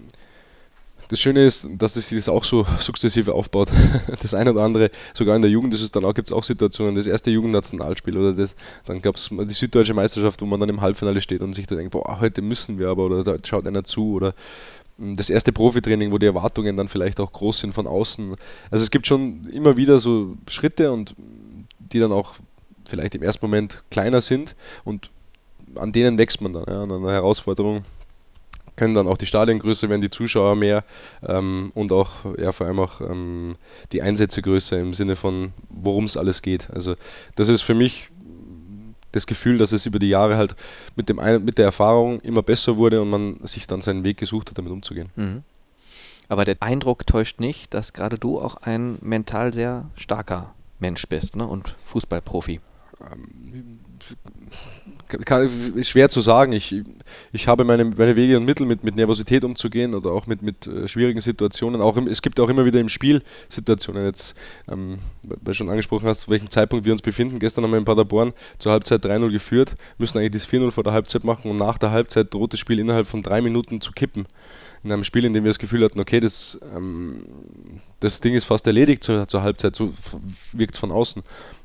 das Schöne ist, dass es sich das auch so sukzessive aufbaut. [laughs] Das eine oder andere, sogar in der Jugend ist es dann auch, gibt es auch Situationen, das erste Jugendnationalspiel oder das, dann gab es die süddeutsche Meisterschaft, wo man dann im Halbfinale steht und sich da denkt, boah, heute müssen wir aber oder da schaut einer zu oder das erste Profitraining, wo die Erwartungen dann vielleicht auch groß sind von außen. Also es gibt schon immer wieder so Schritte und die dann auch vielleicht im ersten Moment kleiner sind und an denen wächst man dann, ja, an einer Herausforderung können dann auch die Stadien größer werden, die Zuschauer mehr ähm, und auch ja, vor allem auch ähm, die Einsätze größer im Sinne von, worum es alles geht. Also das ist für mich das Gefühl, dass es über die Jahre halt mit, dem mit der Erfahrung immer besser wurde und man sich dann seinen Weg gesucht hat, damit umzugehen. Mhm. Aber der Eindruck täuscht nicht, dass gerade du auch ein mental sehr starker Mensch bist ne? und Fußballprofi. Ähm, kann, ist schwer zu sagen. Ich, ich habe meine, meine Wege und Mittel, mit, mit Nervosität umzugehen oder auch mit, mit äh, schwierigen Situationen. Auch im, es gibt auch immer wieder im Spiel Situationen. Jetzt, ähm, weil du schon angesprochen hast, zu welchem Zeitpunkt wir uns befinden. Gestern haben wir in Paderborn zur Halbzeit 3-0 geführt, müssen eigentlich das 4-0 vor der Halbzeit machen und nach der Halbzeit droht das Spiel innerhalb von drei Minuten zu kippen. In einem Spiel, in dem wir das Gefühl hatten, okay, das, ähm, das Ding ist fast erledigt zur, zur Halbzeit, so wirkt es von außen.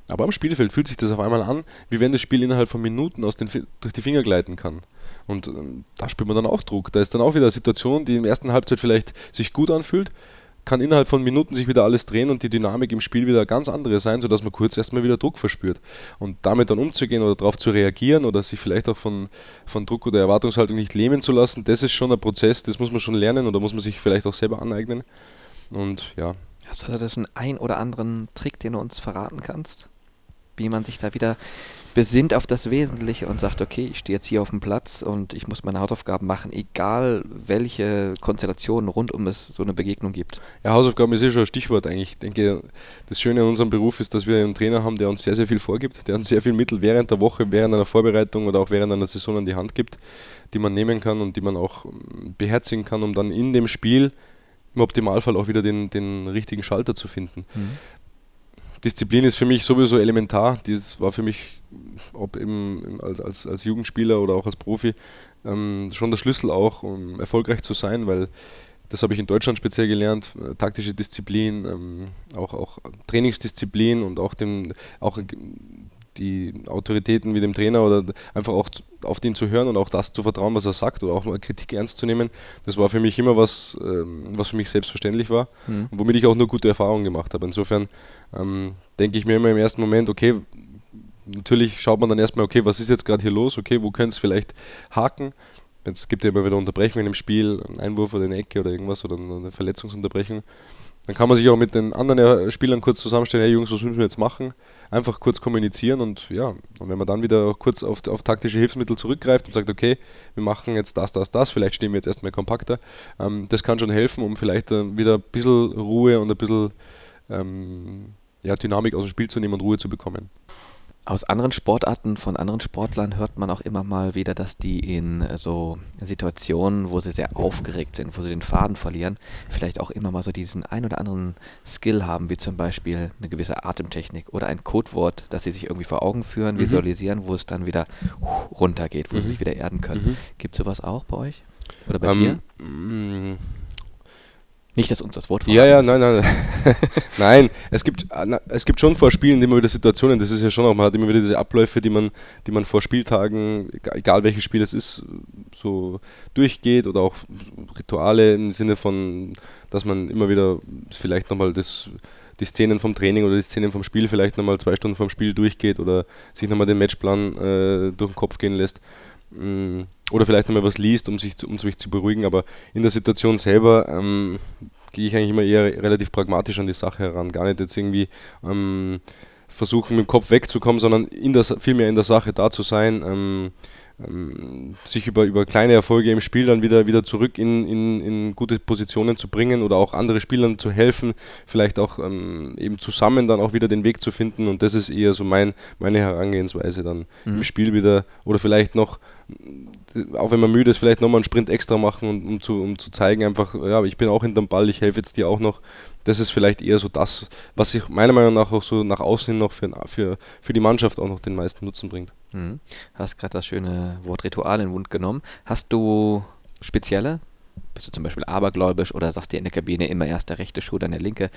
Aber am Spielfeld fühlt sich das auf einmal an, wie wenn das Spiel innerhalb von Minuten aus den, durch die Finger gleiten kann. Und ähm, da spürt man dann auch Druck. Da ist dann auch wieder eine Situation, die der ersten Halbzeit vielleicht sich gut anfühlt, kann innerhalb von Minuten sich wieder alles drehen und die Dynamik im Spiel wieder ganz andere sein, sodass man kurz erstmal wieder Druck verspürt. Und damit dann umzugehen oder darauf zu reagieren oder sich vielleicht auch von, von Druck oder Erwartungshaltung nicht lähmen zu lassen, das ist schon ein Prozess, das muss man schon lernen oder muss man sich vielleicht auch selber aneignen. Und ja. Hast du da das einen oder anderen Trick, den du uns verraten kannst? Wie man sich da wieder besinnt auf das Wesentliche und sagt, okay, ich stehe jetzt hier auf dem Platz und ich muss meine Hausaufgaben machen, egal welche Konstellationen rund um es so eine Begegnung gibt. Ja, Hausaufgaben ist eh schon ein Stichwort eigentlich. Ich denke, das Schöne an unserem Beruf ist, dass wir einen Trainer haben, der uns sehr, sehr viel vorgibt, der uns sehr viel Mittel während der Woche, während einer Vorbereitung oder auch während einer Saison an die Hand gibt, die man nehmen kann und die man auch ähm, beherzigen kann, um dann in dem Spiel im Optimalfall auch wieder den, den richtigen Schalter zu finden. Mhm. Disziplin ist für mich sowieso elementar. Das war für mich, ob eben als, als, als Jugendspieler oder auch als Profi, ähm, schon der Schlüssel auch, um erfolgreich zu sein, weil das habe ich in Deutschland speziell gelernt, äh, taktische Disziplin, ähm, auch, auch Trainingsdisziplin und auch, dem, auch die Autoritäten wie dem Trainer oder einfach auch auf den zu hören und auch das zu vertrauen, was er sagt oder auch mal Kritik ernst zu nehmen, das war für mich immer was, ähm, was für mich selbstverständlich war mhm. und womit ich auch nur gute Erfahrungen gemacht habe. Insofern ähm, denke ich mir immer im ersten Moment, okay, natürlich schaut man dann erstmal, okay, was ist jetzt gerade hier los, okay, wo könnte es vielleicht haken. Es gibt ja immer wieder Unterbrechungen im Spiel, einen Einwurf oder eine Ecke oder irgendwas oder eine Verletzungsunterbrechung. dann kann man sich auch mit den anderen Spielern kurz zusammenstellen, hey Jungs, was müssen wir jetzt machen? Einfach kurz kommunizieren und ja, und wenn man dann wieder kurz auf, auf taktische Hilfsmittel zurückgreift und sagt, okay, wir machen jetzt das, das, das, vielleicht stehen wir jetzt erstmal kompakter, ähm, das kann schon helfen, um vielleicht äh, wieder ein bisschen Ruhe und ein bisschen ähm, ja, Dynamik aus dem Spiel zu nehmen und Ruhe zu bekommen. Aus anderen Sportarten von anderen Sportlern hört man auch immer mal wieder, dass die in so Situationen, wo sie sehr aufgeregt sind, wo sie den Faden verlieren, vielleicht auch immer mal so diesen ein oder anderen Skill haben, wie zum Beispiel eine gewisse Atemtechnik oder ein Codewort, das sie sich irgendwie vor Augen führen, mhm. visualisieren, wo es dann wieder runtergeht, wo mhm. sie sich wieder erden können. Mhm. Gibt es sowas auch bei euch? Oder bei um, dir? Nicht, dass uns das Wort Ja, ja, nein, nein. [laughs] nein, es gibt, äh, es gibt schon vor Spielen immer wieder Situationen, das ist ja schon auch, man hat immer wieder diese Abläufe, die man, die man vor Spieltagen, egal welches Spiel es ist, so durchgeht oder auch Rituale im Sinne von, dass man immer wieder vielleicht nochmal das die Szenen vom Training oder die Szenen vom Spiel vielleicht nochmal zwei Stunden vom Spiel durchgeht oder sich nochmal den Matchplan äh, durch den Kopf gehen lässt. Mm, oder vielleicht nochmal was liest, um sich, zu, um sich zu beruhigen, aber in der Situation selber ähm, gehe ich eigentlich immer eher relativ pragmatisch an die Sache heran. Gar nicht jetzt irgendwie ähm, versuchen, mit dem Kopf wegzukommen, sondern in der, vielmehr in der Sache da zu sein. Ähm, ähm, sich über, über kleine Erfolge im Spiel dann wieder, wieder zurück in, in, in gute Positionen zu bringen oder auch andere Spielern zu helfen, vielleicht auch ähm, eben zusammen dann auch wieder den Weg zu finden und das ist eher so mein, meine Herangehensweise dann mhm. im Spiel wieder oder vielleicht noch, auch wenn man müde ist, vielleicht nochmal einen Sprint extra machen, und, um, zu, um zu zeigen einfach, ja, ich bin auch hinterm Ball, ich helfe jetzt dir auch noch. Das ist vielleicht eher so das, was sich meiner Meinung nach auch so nach außen noch für, für, für die Mannschaft auch noch den meisten Nutzen bringt. Mhm. Hast gerade das schöne Wort Ritual in den Mund genommen. Hast du spezielle? Bist du zum Beispiel abergläubisch oder sagst dir in der Kabine immer erst der rechte Schuh, dann der linke?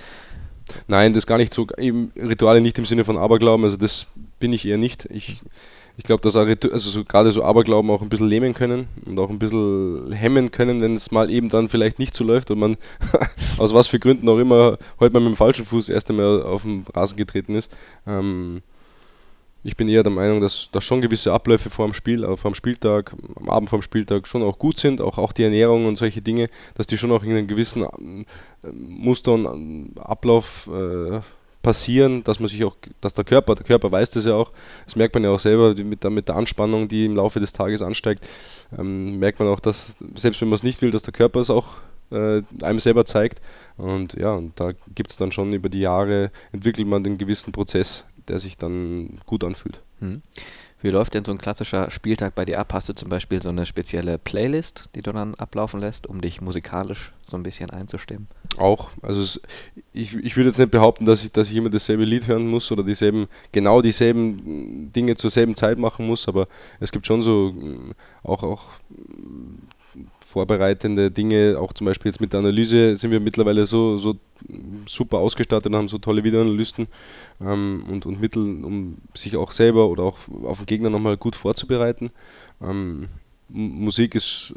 Nein, das gar nicht so. Eben Rituale nicht im Sinne von Aberglauben, also das bin ich eher nicht. Ich, ich glaube, dass also so, gerade so Aberglauben auch ein bisschen lähmen können und auch ein bisschen hemmen können, wenn es mal eben dann vielleicht nicht so läuft und man [laughs] aus was für Gründen auch immer heute mal mit dem falschen Fuß erst einmal auf den Rasen getreten ist. Ähm, ich bin eher der Meinung, dass da schon gewisse Abläufe vor dem Spiel, äh, vor dem Spieltag, am Abend vor dem Spieltag schon auch gut sind, auch, auch die Ernährung und solche Dinge, dass die schon auch in einem gewissen äh, Muster und äh, Ablauf äh, passieren, dass man sich auch, dass der Körper, der Körper weiß das ja auch, das merkt man ja auch selber mit der, mit der Anspannung, die im Laufe des Tages ansteigt, ähm, merkt man auch, dass selbst wenn man es nicht will, dass der Körper es auch äh, einem selber zeigt. Und ja, und da gibt es dann schon über die Jahre, entwickelt man den gewissen Prozess, der sich dann gut anfühlt. Hm. Wie läuft denn so ein klassischer Spieltag bei dir ab? Hast du zum Beispiel so eine spezielle Playlist, die du dann ablaufen lässt, um dich musikalisch so ein bisschen einzustimmen? Auch. Also es, ich, ich würde jetzt nicht behaupten, dass ich, dass ich immer dasselbe Lied hören muss oder dieselben, genau dieselben Dinge zur selben Zeit machen muss, aber es gibt schon so auch, auch vorbereitende Dinge, auch zum Beispiel jetzt mit der Analyse sind wir mittlerweile so, so super ausgestattet und haben so tolle Videoanalysten ähm, und, und Mittel, um sich auch selber oder auch auf den Gegner nochmal gut vorzubereiten. Ähm, Musik ist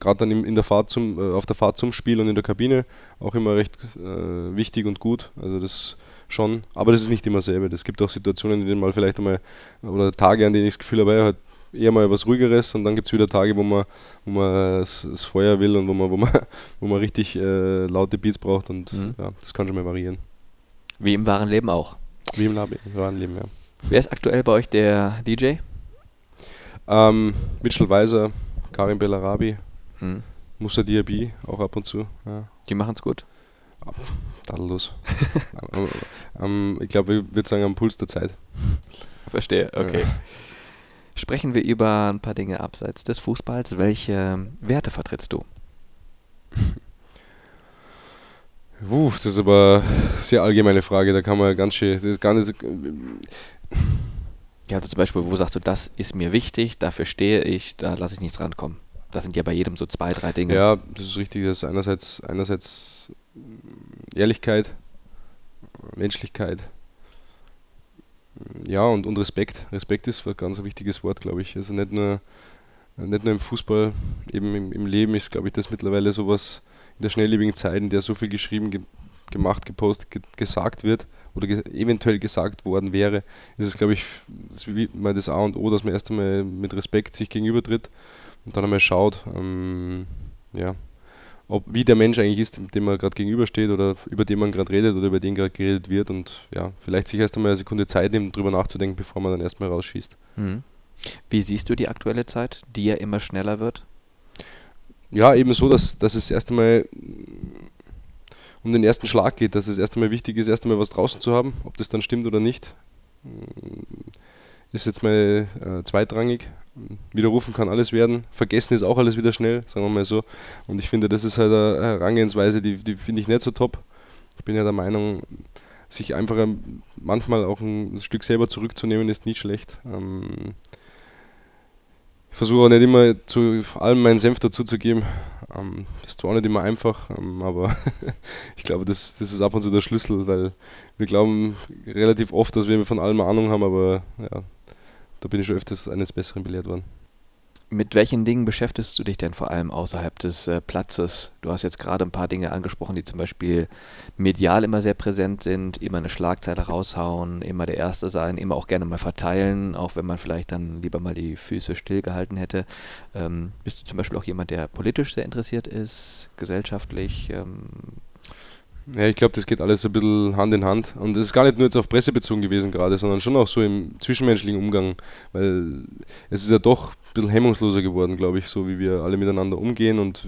gerade dann in, der Fahrt zum, äh, auf der Fahrt zum Spiel und in der Kabine auch immer recht äh, wichtig und gut. Also das schon, aber das ist nicht immer selber. Es gibt auch Situationen, in denen mal vielleicht einmal oder Tage, an denen ich das Gefühl habe, halt eher mal was ruhigeres und dann gibt es wieder Tage, wo man, wo man das, Feuer will und wo man, wo man, [laughs] wo man richtig äh, laute Beats braucht und mhm. ja, das kann schon mal variieren. Wie im wahren Leben auch. Wie im wahren Leben, ja. Wer ist aktuell bei euch der DJ? Ähm, Mitchell Weiser, Karim Bellarabi, mhm. Musa Diaby auch ab und zu. Ja. Die machen es gut. Tadellos. [laughs] ähm, ähm, ich glaube, ich würde sagen, am Puls der Zeit. Verstehe, okay. Ja sprechen wir über ein paar Dinge abseits des Fußballs. Welche Werte vertrittst du? [laughs] Uh, das ist aber eine sehr allgemeine Frage, da kann man ganz schön, das ist gar nicht. Ja, also zum Beispiel, wo sagst du, das ist mir wichtig, dafür stehe ich, da lasse ich nichts rankommen. Das sind ja bei jedem so zwei, drei Dinge. Ja, das ist richtig. Das ist einerseits, einerseits Ehrlichkeit, Menschlichkeit, ja, und, und Respekt. Respekt ist ein ganz wichtiges Wort, glaube ich. Also nicht nur, nicht nur im Fußball, eben im, im Leben ist, glaube ich, das mittlerweile sowas in der schnelllebigen Zeit, in der so viel geschrieben, ge gemacht, gepostet, ge gesagt wird oder ge eventuell gesagt worden wäre, ist es, glaube ich, das mal das A und O, dass man erst einmal mit Respekt sich gegenübertritt und dann einmal schaut, ähm, ja, ob, wie der Mensch eigentlich ist, dem man gerade gegenübersteht oder über den man gerade redet oder über den gerade geredet wird und ja, vielleicht sich erst einmal eine Sekunde Zeit nehmen, drüber nachzudenken, bevor man dann erstmal rausschießt. Mhm. Wie siehst du die aktuelle Zeit, die ja immer schneller wird? Ja, eben so, dass, dass es erst einmal um den ersten Schlag geht, dass es erst einmal wichtig ist, erst einmal was draußen zu haben, ob das dann stimmt oder nicht, ist jetzt mal äh, zweitrangig. Widerrufen kann alles werden, vergessen ist auch alles wieder schnell, sagen wir mal so. Und ich finde, das ist halt eine Herangehensweise, die, die finde ich nicht so top. Ich bin ja der Meinung, sich einfach manchmal auch ein Stück selber zurückzunehmen, ist nie schlecht. Ähm, ich versuche auch nicht immer zu allem meinen Senf dazuzugeben. Ähm, das ist zwar auch nicht immer einfach, ähm, aber [laughs] ich glaube, das, das ist ab und zu der Schlüssel, weil wir glauben relativ oft, dass wir von allem Ahnung haben, aber ja, da bin ich schon öfters eines Besseren belehrt worden. Mit welchen Dingen beschäftigst du dich denn vor allem außerhalb des äh, Platzes? Du hast jetzt gerade ein paar Dinge angesprochen, die zum Beispiel medial immer sehr präsent sind, immer eine Schlagzeile raushauen, immer der Erste sein, immer auch gerne mal verteilen, auch wenn man vielleicht dann lieber mal die Füße stillgehalten hätte. Ähm, bist du zum Beispiel auch jemand, der politisch sehr interessiert ist, gesellschaftlich? Ähm, ja, ich glaube, das geht alles ein bisschen Hand in Hand. Und es ist gar nicht nur jetzt auf Presse bezogen gewesen gerade, sondern schon auch so im zwischenmenschlichen Umgang, weil es ist ja doch ein bisschen hemmungsloser geworden, glaube ich, so wie wir alle miteinander umgehen und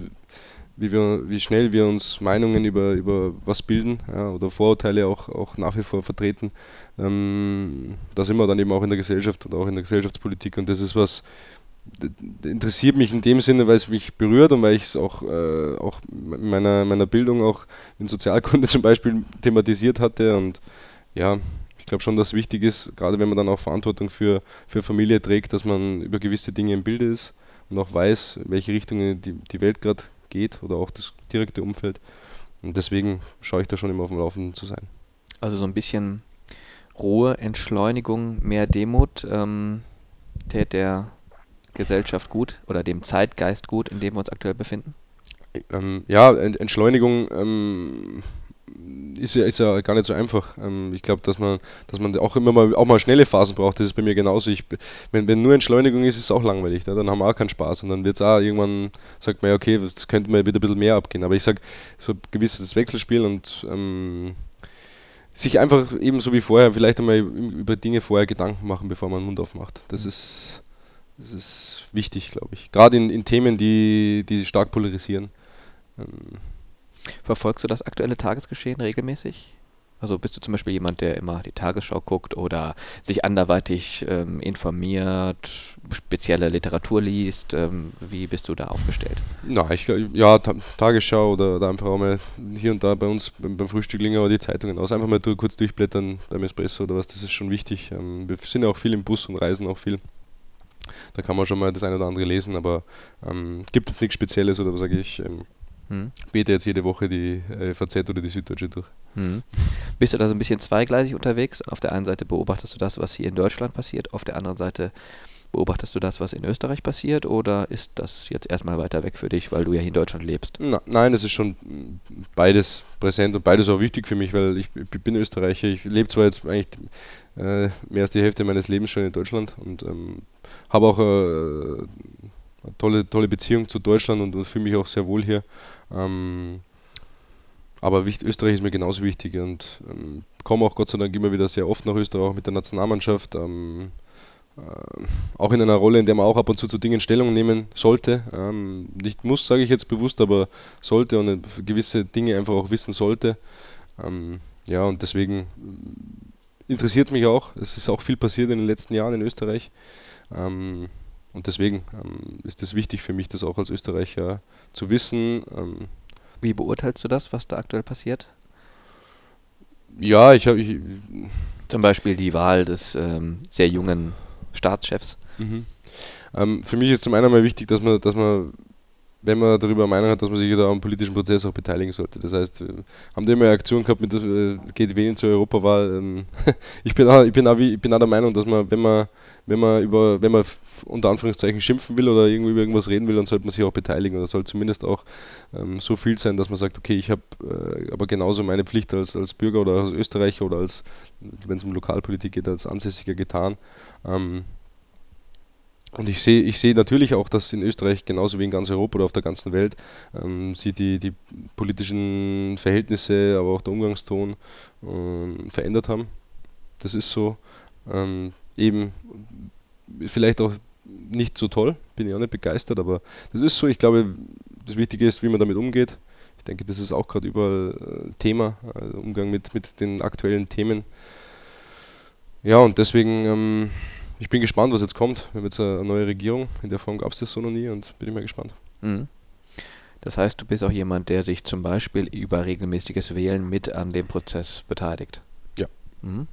wie, wir, wie schnell wir uns Meinungen über, über was bilden ja, oder Vorurteile auch, auch nach wie vor vertreten. Ähm, da sind wir dann eben auch in der Gesellschaft und auch in der Gesellschaftspolitik und das ist was, interessiert mich in dem Sinne, weil es mich berührt und weil ich es auch, äh, auch in meiner, meiner Bildung auch in Sozialkunde [laughs] zum Beispiel thematisiert hatte. Und ja, ich glaube schon, dass wichtig ist, gerade wenn man dann auch Verantwortung für, für Familie trägt, dass man über gewisse Dinge im Bilde ist und auch weiß, welche Richtung die, die Welt gerade geht oder auch das direkte Umfeld. Und deswegen schaue ich da schon immer auf dem Laufenden zu sein. Also so ein bisschen Ruhe, Entschleunigung, mehr Demut. Ähm, tät der Gesellschaft gut oder dem Zeitgeist gut, in dem wir uns aktuell befinden? Ähm, ja, Entschleunigung ähm, ist, ja, ist ja gar nicht so einfach. Ähm, ich glaube, dass man, dass man auch immer mal, auch mal schnelle Phasen braucht. Das ist bei mir genauso. Ich, wenn, wenn nur Entschleunigung ist, ist es auch langweilig. Ne? Dann haben wir auch keinen Spaß. Und dann wird es auch irgendwann, sagt man ja, okay, das könnte mal wieder ein bisschen mehr abgehen. Aber ich sage, so ein gewisses Wechselspiel und ähm, sich einfach ebenso wie vorher vielleicht einmal über Dinge vorher Gedanken machen, bevor man den Mund aufmacht. Das mhm. ist das ist wichtig, glaube ich. Gerade in, in Themen, die, die stark polarisieren. Ähm. Verfolgst du das aktuelle Tagesgeschehen regelmäßig? Also bist du zum Beispiel jemand, der immer die Tagesschau guckt oder sich anderweitig ähm, informiert, spezielle Literatur liest? Ähm, wie bist du da aufgestellt? Na, ich ja, Ta Tagesschau oder, oder, einfach auch mal hier und da bei uns beim, beim Frühstück liegen aber die Zeitungen aus. Einfach mal durch, kurz durchblättern beim Espresso oder was, das ist schon wichtig. Ähm, wir sind ja auch viel im Bus und reisen auch viel. Da kann man schon mal das eine oder andere lesen, aber ähm, gibt es nichts Spezielles oder sage ich, ähm, hm. bete jetzt jede Woche die äh, FAZ oder die Süddeutsche durch. Hm. Bist du da so ein bisschen zweigleisig unterwegs? Auf der einen Seite beobachtest du das, was hier in Deutschland passiert, auf der anderen Seite beobachtest du das, was in Österreich passiert oder ist das jetzt erstmal weiter weg für dich, weil du ja hier in Deutschland lebst? Na, nein, es ist schon beides präsent und beides auch wichtig für mich, weil ich, ich bin Österreicher. Ich lebe zwar jetzt eigentlich äh, mehr als die Hälfte meines Lebens schon in Deutschland und ähm, habe auch äh, eine tolle, tolle Beziehung zu Deutschland und, und fühle mich auch sehr wohl hier. Ähm, aber wichtig, Österreich ist mir genauso wichtig und ähm, komme auch Gott sei Dank immer wieder sehr oft nach Österreich, auch mit der Nationalmannschaft. Ähm, äh, auch in einer Rolle, in der man auch ab und zu zu Dingen Stellung nehmen sollte. Ähm, nicht muss, sage ich jetzt bewusst, aber sollte und gewisse Dinge einfach auch wissen sollte. Ähm, ja, und deswegen interessiert es mich auch. Es ist auch viel passiert in den letzten Jahren in Österreich. Ähm, und deswegen ähm, ist es wichtig für mich, das auch als Österreicher zu wissen. Ähm, Wie beurteilst du das, was da aktuell passiert? Ja, ich habe. Zum Beispiel die Wahl des ähm, sehr jungen Staatschefs. Mhm. Ähm, für mich ist zum einen mal wichtig, dass man, dass man wenn man darüber Meinung hat, dass man sich da am politischen Prozess auch beteiligen sollte. Das heißt, haben die immer eine Aktion gehabt mit äh, geht wählen zur Europawahl. Ähm, [laughs] ich bin auch, ich bin auch, ich bin auch der Meinung, dass man, wenn man, wenn man über, wenn man unter Anführungszeichen schimpfen will oder irgendwie über irgendwas reden will, dann sollte man sich auch beteiligen oder soll zumindest auch ähm, so viel sein, dass man sagt, okay, ich habe äh, aber genauso meine Pflicht als, als Bürger oder als Österreicher oder als, wenn es um Lokalpolitik geht, als Ansässiger getan. Ähm, und ich sehe ich seh natürlich auch, dass in Österreich genauso wie in ganz Europa oder auf der ganzen Welt ähm, sie die, die politischen Verhältnisse, aber auch der Umgangston äh, verändert haben. Das ist so. Ähm, eben vielleicht auch nicht so toll, bin ich auch nicht begeistert, aber das ist so. Ich glaube, das Wichtige ist, wie man damit umgeht. Ich denke, das ist auch gerade überall äh, Thema, also Umgang mit, mit den aktuellen Themen. Ja, und deswegen ähm, ich bin gespannt, was jetzt kommt. Wir haben jetzt eine neue Regierung. In der Form gab es das so noch nie und bin ich mal gespannt. Mhm. Das heißt, du bist auch jemand, der sich zum Beispiel über regelmäßiges Wählen mit an dem Prozess beteiligt. Ja. Mhm.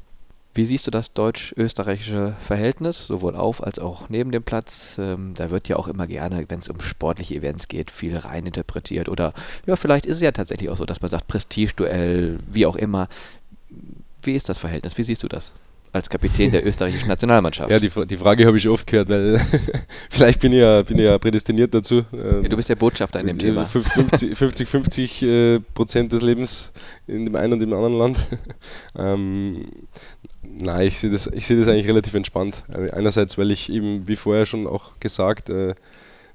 Wie siehst du das deutsch-österreichische Verhältnis, sowohl auf als auch neben dem Platz? Ähm, da wird ja auch immer gerne, wenn es um sportliche Events geht, viel reininterpretiert. Oder ja, vielleicht ist es ja tatsächlich auch so, dass man sagt, Prestigeduell, wie auch immer. Wie ist das Verhältnis? Wie siehst du das? Als Kapitän der [laughs] österreichischen Nationalmannschaft? Ja, die, die Frage habe ich oft gehört, weil [laughs] vielleicht bin ich, ja, bin ich ja prädestiniert dazu. Ja, du bist der Botschafter in dem Thema. 50, 50 [laughs] äh, Prozent des Lebens in dem einen und dem anderen Land. ähm, nein, ich sehe das, seh das eigentlich relativ entspannt. Einerseits, weil ich eben, wie vorher schon auch gesagt, äh,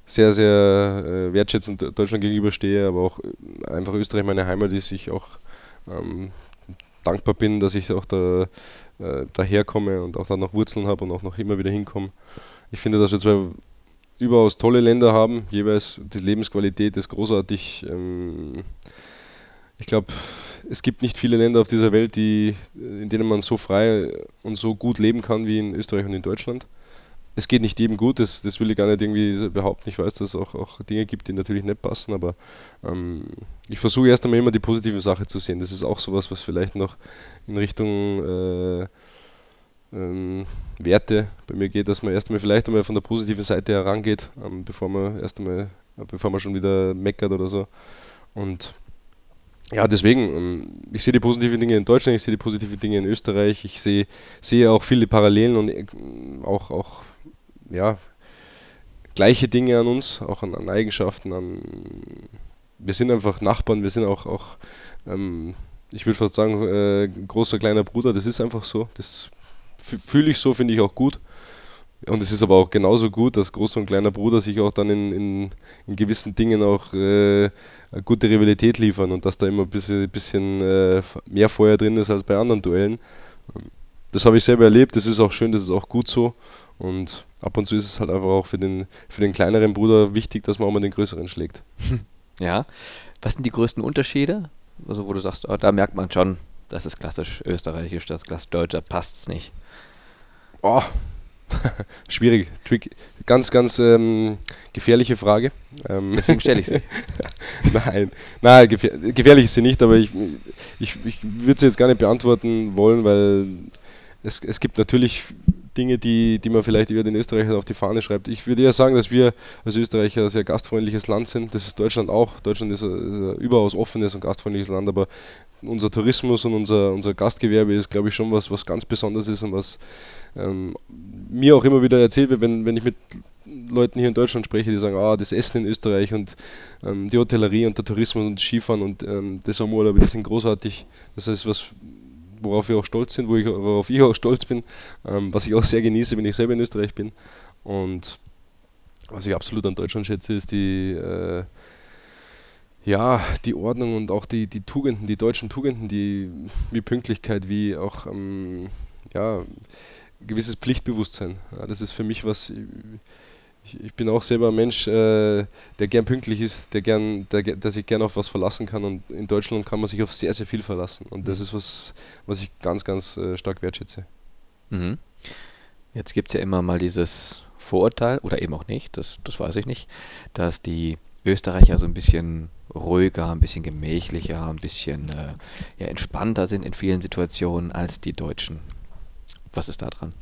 sehr, sehr äh, wertschätzend Deutschland gegenüberstehe, aber auch äh, einfach Österreich meine Heimat ist, ich auch ähm, dankbar bin, dass ich auch da äh, daherkomme und auch da noch Wurzeln habe und auch noch immer wieder hinkomme. Ich finde, dass wir zwei überaus tolle Länder haben, jeweils die Lebensqualität ist großartig. Ähm, ich glaube, es gibt nicht viele Länder auf dieser Welt, die, in denen man so frei und so gut leben kann wie in Österreich und in Deutschland es geht nicht jedem gut, das, das will ich gar nicht irgendwie behaupten. Ich weiß, dass es auch, auch Dinge gibt, die natürlich nicht passen, aber ähm, ich versuche erst einmal immer die positive Sache zu sehen. Das ist auch sowas, was vielleicht noch in Richtung äh, ähm, Werte bei mir geht, dass man erst einmal vielleicht einmal von der positiven Seite herangeht, ähm, bevor man erst einmal, äh, bevor man schon wieder meckert oder so. Und ja, deswegen, ähm, ich sehe die positiven Dinge in Deutschland, ich sehe die positiven Dinge in Österreich, ich sehe, sehe auch viele Parallelen und äh, auch, auch ja, gleiche Dinge an uns, auch an, an, Eigenschaften, an wir sind einfach Nachbarn, wir sind auch, auch ähm, ich würde fast sagen, äh, großer kleiner Bruder, das ist einfach so. Das fühle ich so, finde ich auch gut. Und es ist aber auch genauso gut, dass großer und kleiner Bruder sich auch dann in, in, in gewissen Dingen auch äh, eine gute Rivalität liefern und dass da immer ein bisschen, bisschen äh, mehr Feuer drin ist als bei anderen Duellen. Das habe ich selber erlebt, das ist auch schön, das ist auch gut so. Und ab und zu ist es halt einfach auch für den, für den kleineren Bruder wichtig, dass man auch mal den größeren schlägt. [laughs] Ja. Was sind die größten Unterschiede? Also, wo du sagst, oh, da merkt man schon, das ist klassisch österreichisch, das ist klassisch deutsch, da passt es nicht. Oh, [laughs] schwierig, tricky. Ganz, ganz ähm, gefährliche Frage. Ähm Deswegen stelle ich sie. [laughs] nein, nein gefähr gefährlich ist sie nicht, aber ich, ich, ich würde sie jetzt gar nicht beantworten wollen, weil es, es gibt natürlich Dinge, die, die man vielleicht über den Österreicher auf die Fahne schreibt. Ich würde eher sagen, dass wir als Österreicher ein sehr gastfreundliches Land sind. Das ist Deutschland auch. Deutschland ist ein, ist ein überaus offenes und gastfreundliches Land, aber unser Tourismus und unser, unser Gastgewerbe ist, glaube ich, schon was, was ganz Besonderes ist und was ähm, mir auch immer wieder erzählt wird, wenn, wenn ich mit Leuten hier in Deutschland spreche, die sagen, ah, das Essen in Österreich und ähm, die Hotellerie und der Tourismus und Skifahren und ähm, das Sommerurlaub, das sind großartig. Das heißt, was worauf wir auch stolz sind, wo ich, worauf ich auch stolz bin, ähm, was ich auch sehr genieße, wenn ich selber in Österreich bin. Und was ich absolut an Deutschland schätze, ist die, äh, ja, die Ordnung und auch die, die Tugenden, die deutschen Tugenden, die, wie Pünktlichkeit, wie auch ähm, ja, gewisses Pflichtbewusstsein. Ja, das ist für mich was, ich, ich, bin auch selber ein Mensch, äh, der gern pünktlich ist, der, gern, der, der sich gern auf was verlassen kann. Und in Deutschland kann man sich auf sehr, sehr viel verlassen. Und das mhm. ist was, was ich ganz, ganz äh, stark wertschätze. Mhm. Jetzt gibt es ja immer mal dieses Vorurteil, oder eben auch nicht, das, das weiß ich nicht, dass die Österreicher so ein bisschen ruhiger, ein bisschen gemächlicher, ein bisschen äh, ja, entspannter sind in vielen Situationen als die Deutschen. Was ist da dran?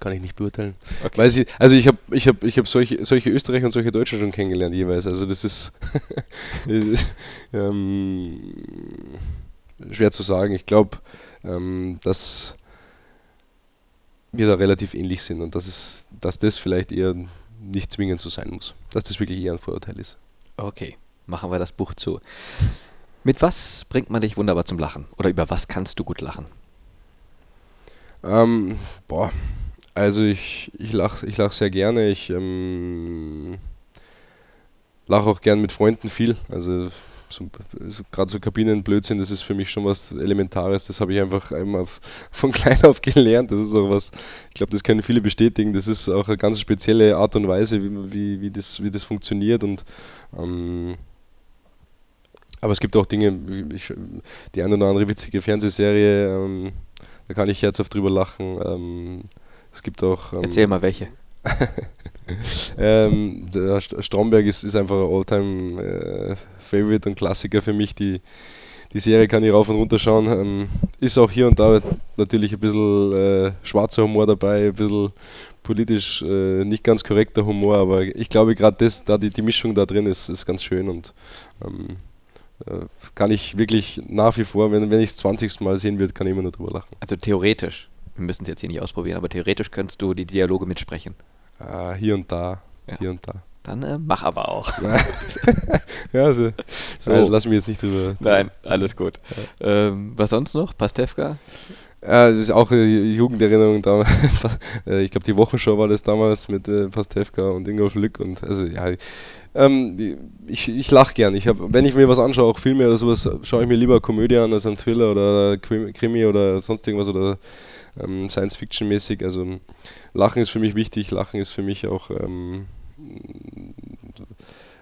Kann ich nicht beurteilen. Okay. Weil sie, also ich habe ich hab, ich hab solche, solche Österreicher und solche Deutsche schon kennengelernt jeweils. Also das ist [laughs] ähm, schwer zu sagen. Ich glaube, ähm, dass wir da relativ ähnlich sind und dass, es, dass das vielleicht eher nicht zwingend so sein muss. Dass das wirklich eher ein Vorurteil ist. Okay, machen wir das Buch zu. Mit was bringt man dich wunderbar zum Lachen? Oder über was kannst du gut lachen? Ähm, boah, Also ich, ich lache ich lach sehr gerne. Ich ähm, lache auch gern mit Freunden viel. Also so, gerade so Kabinenblödsinn, das ist für mich schon was Elementares. Das habe ich einfach einmal [laughs] von klein auf gelernt. Das ist auch was, ich glaube, das können viele bestätigen. Das ist auch eine ganz spezielle Art und Weise, wie, wie, wie, das, wie das funktioniert. Und ähm, aber es gibt auch Dinge, ich, die eine oder andere witzige Fernsehserie, ähm, da kann ich herzhaft drüber lachen. Ähm, es gibt auch. Ähm, Erzähl mal welche. [laughs] ähm, Stromberg ist, ist einfach ein Alltime äh, und Klassiker für mich. Die, die Serie kann ich rauf und runter schauen. Ähm, ist auch hier und da natürlich ein bisschen äh, schwarzer Humor dabei, ein bisschen politisch äh, nicht ganz korrekter Humor, aber ich glaube gerade das, da die, die Mischung da drin ist, ist ganz schön und ähm, äh, kann ich wirklich nach wie vor, wenn, wenn ich es 20. Mal sehen würde, kann ich immer nur drüber lachen. Also theoretisch, wir müssen es jetzt hier nicht ausprobieren, aber theoretisch könntest du die Dialoge mitsprechen. Ah, hier und da, ja. hier und da. Dann äh, mach aber auch. ja, [laughs] also, so. also lass mich jetzt nicht drüber. Nein, alles gut. Ja. Ähm, was sonst noch? Pastewka? Ja, das ist auch eine Jugenderinnerung. damals. [laughs] Äh, ich glaube, die Wochenshow war das damals mit äh, Pastewka und Ingolf Lück. Und also, ja, ähm, ich, ich lache gern. Ich hab, wenn ich mir was anschaue, auch Filme oder sowas, schaue ich mir lieber Komödie an als ein Thriller oder Krimi oder sonst irgendwas oder ähm, Science-Fiction-mäßig. Also Lachen ist für mich wichtig. Lachen ist für mich auch ähm,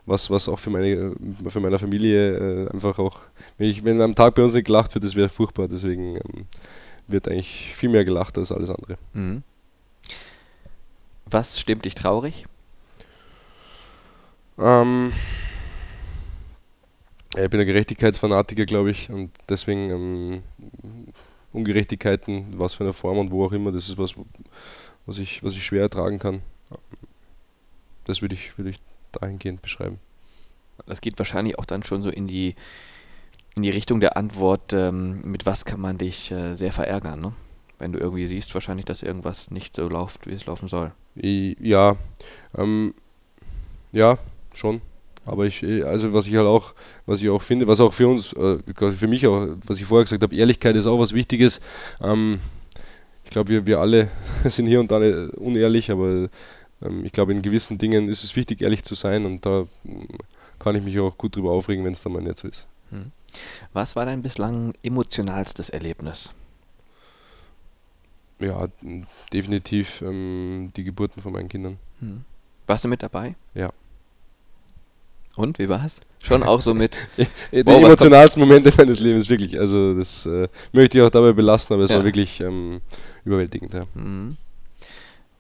was, was auch für meine, für meine Familie äh, einfach auch, wenn, ich, wenn am Tag bei uns nicht gelacht wird, das wäre furchtbar. Deswegen ähm, wird eigentlich viel mehr gelacht als alles andere. Mhm. Was stimmt dich traurig? Ähm, ich bin ein Gerechtigkeitsfanatiker, glaube ich, und deswegen ähm, Ungerechtigkeiten, was für eine Form und wo auch immer, das ist was, was ich, was ich schwer ertragen kann. Das würde ich, würd ich dahingehend beschreiben. Das geht wahrscheinlich auch dann schon so in die, in die Richtung der Antwort, ähm, mit was kann man dich äh, sehr verärgern, ne? Wenn du irgendwie siehst, wahrscheinlich, dass irgendwas nicht so läuft, wie es laufen soll. Ja, ähm, ja, schon. Aber ich, äh, also was ich halt auch, was ich auch finde, was auch für uns, äh, für mich auch, was ich vorher gesagt habe, Ehrlichkeit ist auch was Wichtiges. Ähm, ich glaube, wir, wir alle [laughs] sind hier und da unehrlich, aber ähm, ich glaube, in gewissen Dingen ist es wichtig, ehrlich zu sein und da mm, kann ich mich auch gut drüber aufregen, wenn es dann mal nicht so ist. Hm. Was war dein bislang emotionalstes Erlebnis? Ja, definitiv ähm, die Geburten von meinen Kindern. Hm. Warst du mit dabei? Ja. Und wie war es? Schon auch so mit. [laughs] die wow, emotionalsten Momente meines Lebens, wirklich. Also, das äh, möchte ich auch dabei belassen, aber es ja. war wirklich ähm, überwältigend. Ja. Mhm.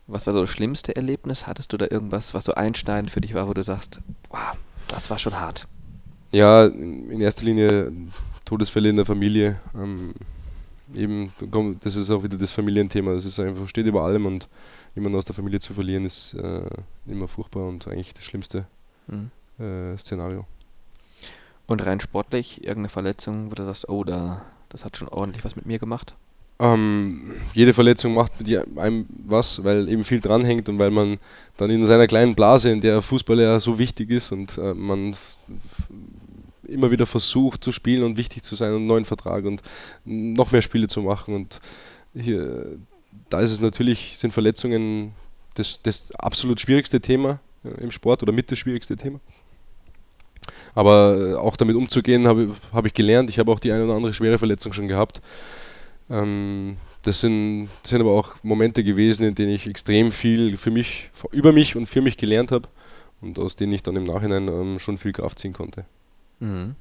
Was war so das schlimmste Erlebnis? Hattest du da irgendwas, was so einschneidend für dich war, wo du sagst, wow, das war schon hart? Ja, in erster Linie Todesfälle in der Familie. Ähm, eben, das ist auch wieder das Familienthema. Das ist einfach, steht über allem und jemanden aus der Familie zu verlieren, ist äh, immer furchtbar und eigentlich das schlimmste. Mhm äh, Szenario. Und rein sportlich, irgendeine Verletzung, wo du sagst, oh, da, das hat schon ordentlich was mit mir gemacht? Ähm, jede Verletzung macht mit einem was, weil eben viel dranhängt und weil man dann in seiner kleinen Blase, in der Fußball ja so wichtig ist und äh, man immer wieder versucht zu spielen und wichtig zu sein und einen neuen Vertrag und noch mehr Spiele zu machen und hier, da ist es natürlich, sind Verletzungen das, das absolut schwierigste Thema äh, im Sport oder mit das schwierigste Thema. Aber äh, auch damit umzugehen, habe hab ich gelernt. Ich habe auch die eine oder andere schwere Verletzung schon gehabt. Ähm, das, sind, das sind aber auch Momente gewesen, in denen ich extrem viel für mich, über mich und für mich gelernt habe und aus denen ich dann im Nachhinein ähm, schon viel Kraft ziehen konnte. Mhm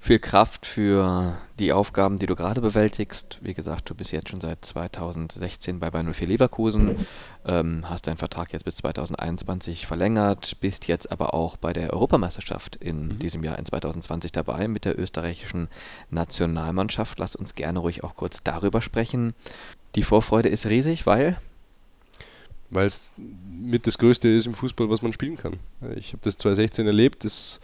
viel Kraft für die Aufgaben, die du gerade bewältigst. Wie gesagt, du bist jetzt schon seit 2016 bei Bayern 04 Leverkusen, ähm, hast deinen Vertrag jetzt bis 2021 verlängert, bist jetzt aber auch bei der Europameisterschaft in mhm. diesem Jahr in 2020 dabei mit der österreichischen Nationalmannschaft. Lass uns gerne ruhig auch kurz darüber sprechen. Die Vorfreude ist riesig, weil weil es mit das Größte ist im Fußball, was man spielen kann. Ich habe das 2016 erlebt, das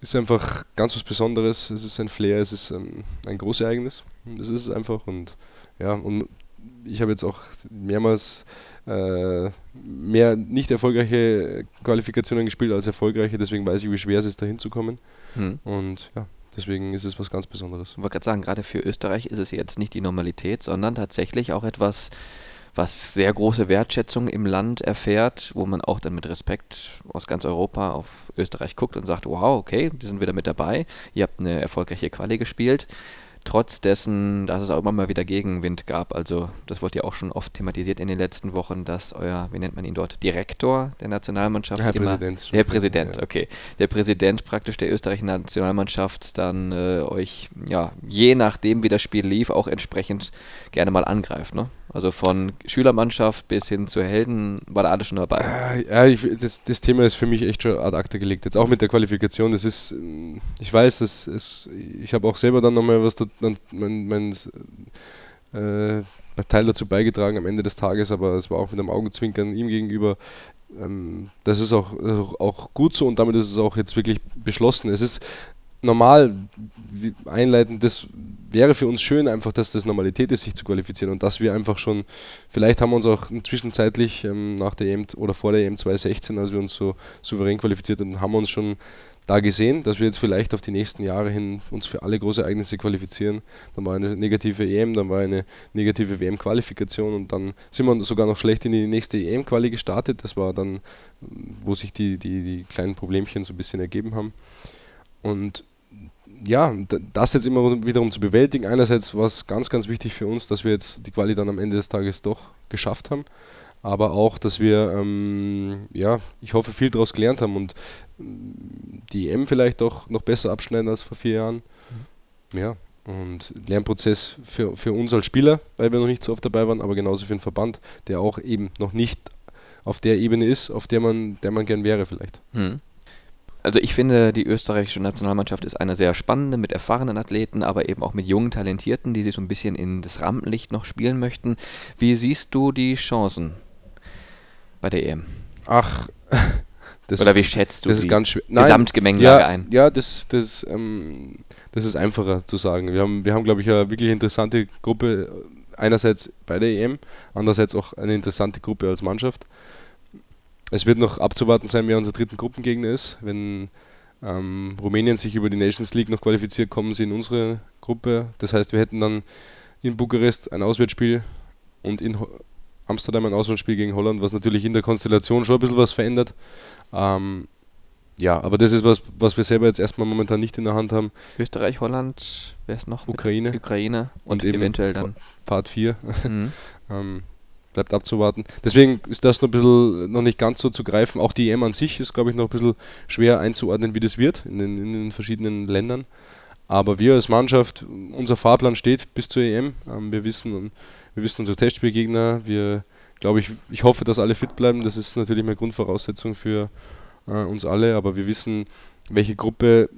ist einfach ganz was Besonderes. Es ist ein Flair, es ist ein, ein großes Ereignis. Das ist es einfach. Und ja, und ich habe jetzt auch mehrmals äh, mehr nicht erfolgreiche Qualifikationen gespielt als erfolgreiche, deswegen weiß ich, wie schwer es ist, da hinzukommen. Hm. Und ja, deswegen ist es was ganz Besonderes. Ich wollte gerade sagen, gerade für Österreich ist es jetzt nicht die Normalität, sondern tatsächlich auch etwas, was sehr große Wertschätzung im Land erfährt, wo man auch dann mit Respekt aus ganz Europa auf Österreich guckt und sagt, wow, okay, die sind wieder mit dabei, ihr habt eine erfolgreiche Quali gespielt trotz dessen, dass es auch immer mal wieder Gegenwind gab. Also das wurde ja auch schon oft thematisiert in den letzten Wochen, dass euer, wie nennt man ihn dort, Direktor der Nationalmannschaft, Herr immer, Präsident, der Präsident, ja. okay, der Präsident praktisch der österreichischen Nationalmannschaft dann äh, euch, ja, je nachdem wie das Spiel lief, auch entsprechend gerne mal angreift, ne? Also von Schülermannschaft bis hin zu Helden war da alles schon dabei. Äh, ja, ich, das, das, Thema ist für mich echt schon ad acta gelegt. Jetzt auch mit der Qualifikation. Das ist, ich weiß, dass es, ich habe auch selber dann nochmal was, dann, mein, mein äh, Teil dazu beigetragen am Ende des Tages, aber es war auch mit einem Augenzwinkern ihm gegenüber. Ähm, das ist auch, auch gut so und damit ist es auch jetzt wirklich beschlossen. Es ist normal einleitend, das wäre für uns schön, einfach, dass das Normalität ist, sich zu qualifizieren und dass wir einfach schon, vielleicht haben wir uns auch zwischenzeitlich ähm, nach der EM oder vor der EM 2016, als wir uns so souverän qualifiziert haben, haben wir uns schon da gesehen, dass wir jetzt vielleicht auf die nächsten Jahre hin uns für alle Großereignisse qualifizieren. Dann war eine negative EM, dann war eine negative WM-Qualifikation und dann sind wir sogar noch schlecht in die nächste EM-Quali gestartet. Das war dann, wo sich die, die, die kleinen Problemchen so ein bisschen ergeben haben. Und ja, das jetzt immer wiederum zu bewältigen. Einerseits war es ganz, ganz wichtig für uns, dass wir jetzt die Quali dann am Ende des Tages doch geschafft haben. Aber auch, dass wir, ähm, ja, ich hoffe, viel daraus gelernt haben und die EM vielleicht doch noch besser abschneiden als vor vier Jahren. Mhm. Ja, und Lernprozess für, für uns als Spieler, weil wir noch nicht so oft dabei waren, aber genauso für den Verband, der auch eben noch nicht auf der Ebene ist, auf der man, der man gern wäre vielleicht. Mhm also ich finde, die österreichische Nationalmannschaft ist eine sehr spannende mit erfahrenen Athleten, aber eben auch mit jungen Talentierten, die sich so ein bisschen in das Rampenlicht noch spielen möchten. Wie siehst du die Chancen bei der EM? Ach, [laughs] das oder wie schätzt du das die ist ganz schwer. Gesamtgemengelage ja, ein? Ja, das, das, ähm, das ist einfacher zu sagen. Wir haben, wir haben glaube ich, eine wirklich interessante Gruppe. Einerseits bei der EM, andererseits auch eine interessante Gruppe als Mannschaft. Es wird noch abzuwarten sein, wer unser dritten Gruppengegner ist. Wenn ähm, Rumänien sich über die Nations League noch qualifiziert, kommen sie in unsere Gruppe. Das heißt, wir hätten dann in Bukarest ein Auswärtsspiel und in Amsterdam ein Auswärtsspiel gegen Holland, was natürlich in der Konstellation schon ein bisschen was verändert. Ähm, ja, aber das ist was, was wir selber jetzt erstmal momentan nicht in der Hand haben. Österreich, Holland, wer ist noch? Ukraine. Ukraine und, und eventuell dann. Part 4. Mhm. [laughs] ähm, bleibt abzuwarten. Deswegen ist das noch ein bisschen noch nicht ganz so zu greifen. Auch die EM an sich ist, glaube ich, noch ein bisschen schwer einzuordnen, wie das wird in den, in den verschiedenen Ländern. Aber wir als Mannschaft, unser Fahrplan steht bis zur EM. Ähm, wir wissen, wir wissen unsere Testspielgegner. Wir, glaube ich, ich hoffe, dass alle fit bleiben. Das ist natürlich eine Grundvoraussetzung für äh, uns alle. Aber wir wissen, welche Gruppe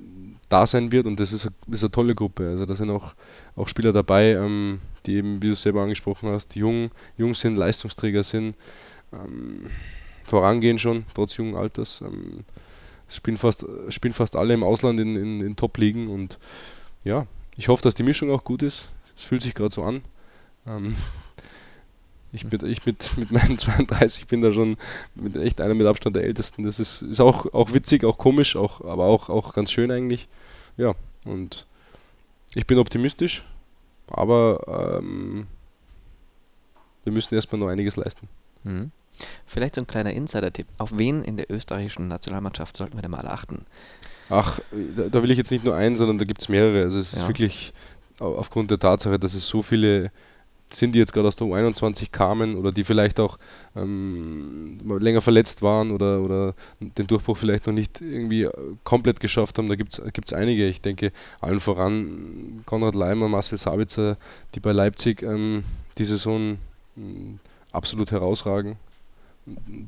da sein wird und das ist, ist eine tolle Gruppe. Also da sind auch, auch Spieler dabei, ähm, die eben, wie du es selber angesprochen hast, jung, jung sind, Leistungsträger sind, ähm, vorangehen schon, trotz jungen Alters. Ähm, spielen, fast, spielen fast alle im Ausland in, in, in Top-Ligen und ja, ich hoffe, dass die Mischung auch gut ist. Es fühlt sich gerade so an. Ähm, ich, bin, ich mit, mit meinen [laughs] 32 bin da schon mit echt einer mit Abstand der Ältesten. Das ist, ist auch, auch witzig, auch komisch, auch, aber auch, auch ganz schön eigentlich. Ja, und ich bin optimistisch, aber ähm, wir müssen erstmal noch einiges leisten. Mhm. Vielleicht so ein kleiner Insider-Tipp. Auf wen in der österreichischen Nationalmannschaft sollten wir denn mal achten? Ach, da, da will ich jetzt nicht nur einen, sondern da gibt es mehrere. Also es ja. ist wirklich aufgrund der Tatsache, dass es so viele sind, die jetzt gerade aus der U21 kamen oder die vielleicht auch ähm, länger verletzt waren oder, oder den Durchbruch vielleicht noch nicht irgendwie komplett geschafft haben. Da gibt es einige. Ich denke allen voran Konrad Leimer, Marcel Sabitzer, die bei Leipzig ähm, die Saison äh, absolut herausragen.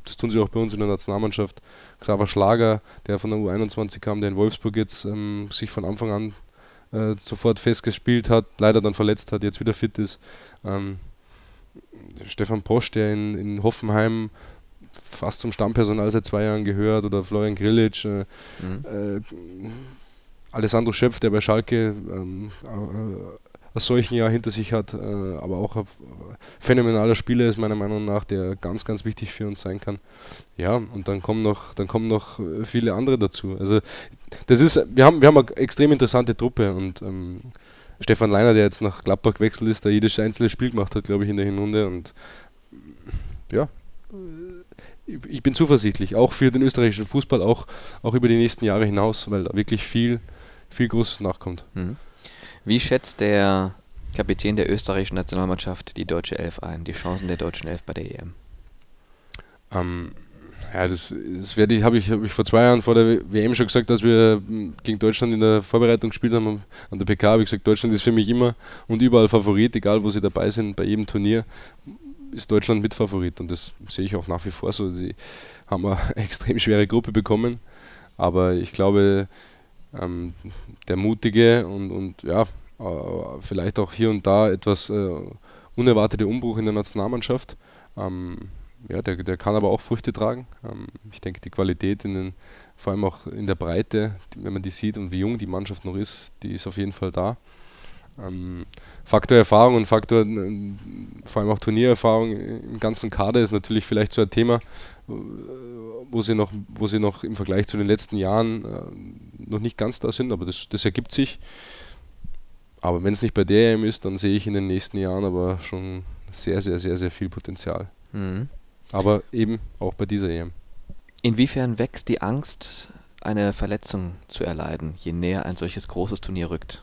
Das tun sie auch bei uns in der Nationalmannschaft. Xaver Schlager, der von der U21 kam, der in Wolfsburg jetzt ähm, sich von Anfang an äh, sofort festgespielt hat, leider dann verletzt hat, jetzt wieder fit ist. Ähm, Stefan Posch, der in, in Hoffenheim fast zum Stammpersonal seit zwei Jahren gehört, oder Florian Grillitsch, äh, mhm. äh, Alessandro Schöpf, der bei Schalke ähm, äh, ein solchen Jahr hinter sich hat, äh, aber auch ein phänomenaler Spieler ist meiner Meinung nach, der ganz, ganz wichtig für uns sein kann. Ja, und dann kommen noch, dann kommen noch viele andere dazu. Also das ist, wir haben, wir haben eine extrem interessante Truppe und ähm, Stefan Leiner, der jetzt nach Gladbach gewechselt ist, der jedes einzelne Spiel gemacht hat, glaube ich, in der Hinrunde und ja, ich bin zuversichtlich, auch für den österreichischen Fußball, auch, auch über die nächsten Jahre hinaus, weil da wirklich viel, viel Großes nachkommt. Mhm. Wie schätzt der Kapitän der österreichischen Nationalmannschaft die deutsche Elf ein, die Chancen der deutschen Elf bei der EM? Ähm, ja, das, das werde ich, habe ich, hab ich vor zwei Jahren vor der WM schon gesagt, dass wir gegen Deutschland in der Vorbereitung gespielt haben. An der PK habe ich gesagt, Deutschland ist für mich immer und überall Favorit, egal wo sie dabei sind, bei jedem Turnier ist Deutschland Mitfavorit und das sehe ich auch nach wie vor so. Sie haben eine [laughs] extrem schwere Gruppe bekommen, aber ich glaube, ähm, der mutige und, und ja, äh, vielleicht auch hier und da etwas äh, unerwartete Umbruch in der Nationalmannschaft, ähm, ja, der, der kann aber auch Früchte tragen. Ähm, ich denke, die Qualität in den, vor allem auch in der Breite, wenn man die sieht und wie jung die Mannschaft noch ist, die ist auf jeden Fall da. Ähm, Faktor Erfahrung und Faktor, äh, vor allem auch Turniererfahrung im ganzen Kader ist natürlich vielleicht so ein Thema, wo sie noch, wo sie noch im Vergleich zu den letzten Jahren äh, noch nicht ganz da sind, aber das, das ergibt sich. Aber wenn es nicht bei der EM ist, dann sehe ich in den nächsten Jahren aber schon sehr, sehr, sehr, sehr viel Potenzial. Mhm. Aber eben auch bei dieser EM. Inwiefern wächst die Angst, eine Verletzung zu erleiden, je näher ein solches großes Turnier rückt?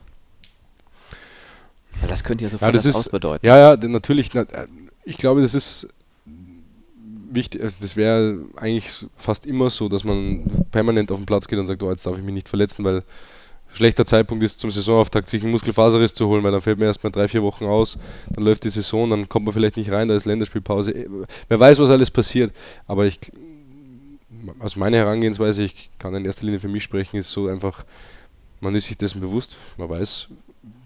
Ja, das könnte ja sofort ja, das, ist, ausbedeuten. Ja, ja, natürlich. Ich glaube, das ist wichtig. Also das wäre eigentlich fast immer so, dass man permanent auf den Platz geht und sagt, oh, jetzt darf ich mich nicht verletzen, weil schlechter Zeitpunkt ist zum Saisonauftakt, sich einen Muskelfaserriss zu holen, weil dann fällt man erstmal drei, vier Wochen aus, dann läuft die Saison, dann kommt man vielleicht nicht rein, da ist Länderspielpause. Wer weiß, was alles passiert. Aber ich, also meine Herangehensweise, ich kann in erster Linie für mich sprechen, ist so einfach, man ist sich dessen bewusst, man weiß,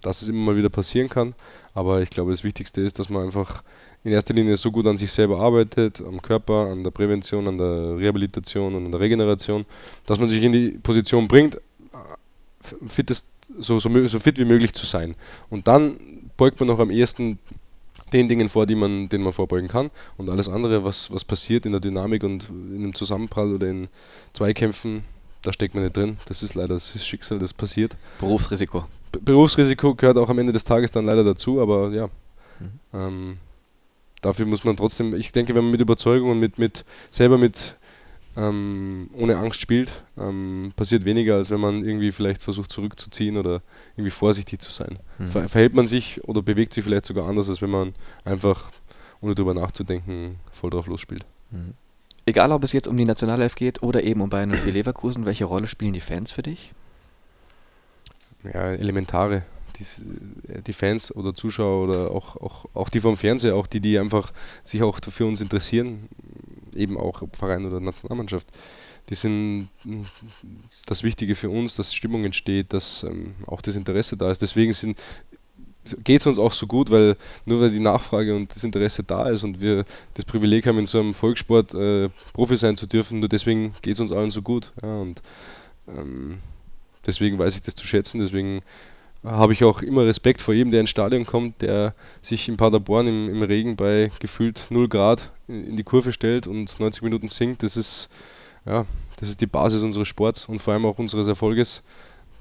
dass es immer mal wieder passieren kann. Aber ich glaube, das Wichtigste ist, dass man einfach in erster Linie so gut an sich selber arbeitet, am Körper, an der Prävention, an der Rehabilitation und an der Regeneration, dass man sich in die Position bringt, fittest, so, so, so fit wie möglich zu sein. Und dann beugt man noch am ehesten den Dingen vor, die man, denen man vorbeugen kann. Und alles andere, was, was passiert in der Dynamik und in einem Zusammenprall oder in Zweikämpfen, da steckt man nicht drin. Das ist leider das Schicksal, das passiert. Berufsrisiko. Berufsrisiko gehört auch am Ende des Tages dann leider dazu, aber ja. Mhm. Ähm, dafür muss man trotzdem, ich denke, wenn man mit Überzeugung und mit, mit selber mit ähm, ohne Angst spielt, ähm, passiert weniger, als wenn man irgendwie vielleicht versucht zurückzuziehen oder irgendwie vorsichtig zu sein. Mhm. Ver verhält man sich oder bewegt sich vielleicht sogar anders, als wenn man einfach, ohne darüber nachzudenken, voll drauf losspielt. Mhm. Egal, ob es jetzt um die Nationalelf geht oder eben um Bayern 04 Leverkusen, welche Rolle spielen die Fans für dich? Ja, elementare. Die, äh, die Fans oder Zuschauer oder auch, auch, auch die vom Fernseher, auch die, die einfach sich auch für uns interessieren, eben auch Verein oder Nationalmannschaft, die sind hm, das Wichtige für uns, dass Stimmung entsteht, dass ähm, auch das Interesse da ist. Deswegen sind geht es uns auch so gut, weil nur weil die Nachfrage und das Interesse da ist und wir das Privileg haben, in so einem Volkssport äh, Profi sein zu dürfen, nur deswegen geht es uns allen so gut. Ja, und ähm, deswegen weiß ich das zu schätzen, deswegen habe ich auch immer Respekt vor jedem, der ins Stadion kommt, der sich in Paderborn im, im Regen bei gefühlt 0 Grad in, in die Kurve stellt und 90 Minuten singt. Das ist, ja, das ist die Basis unseres Sports und vor allem auch unseres Erfolges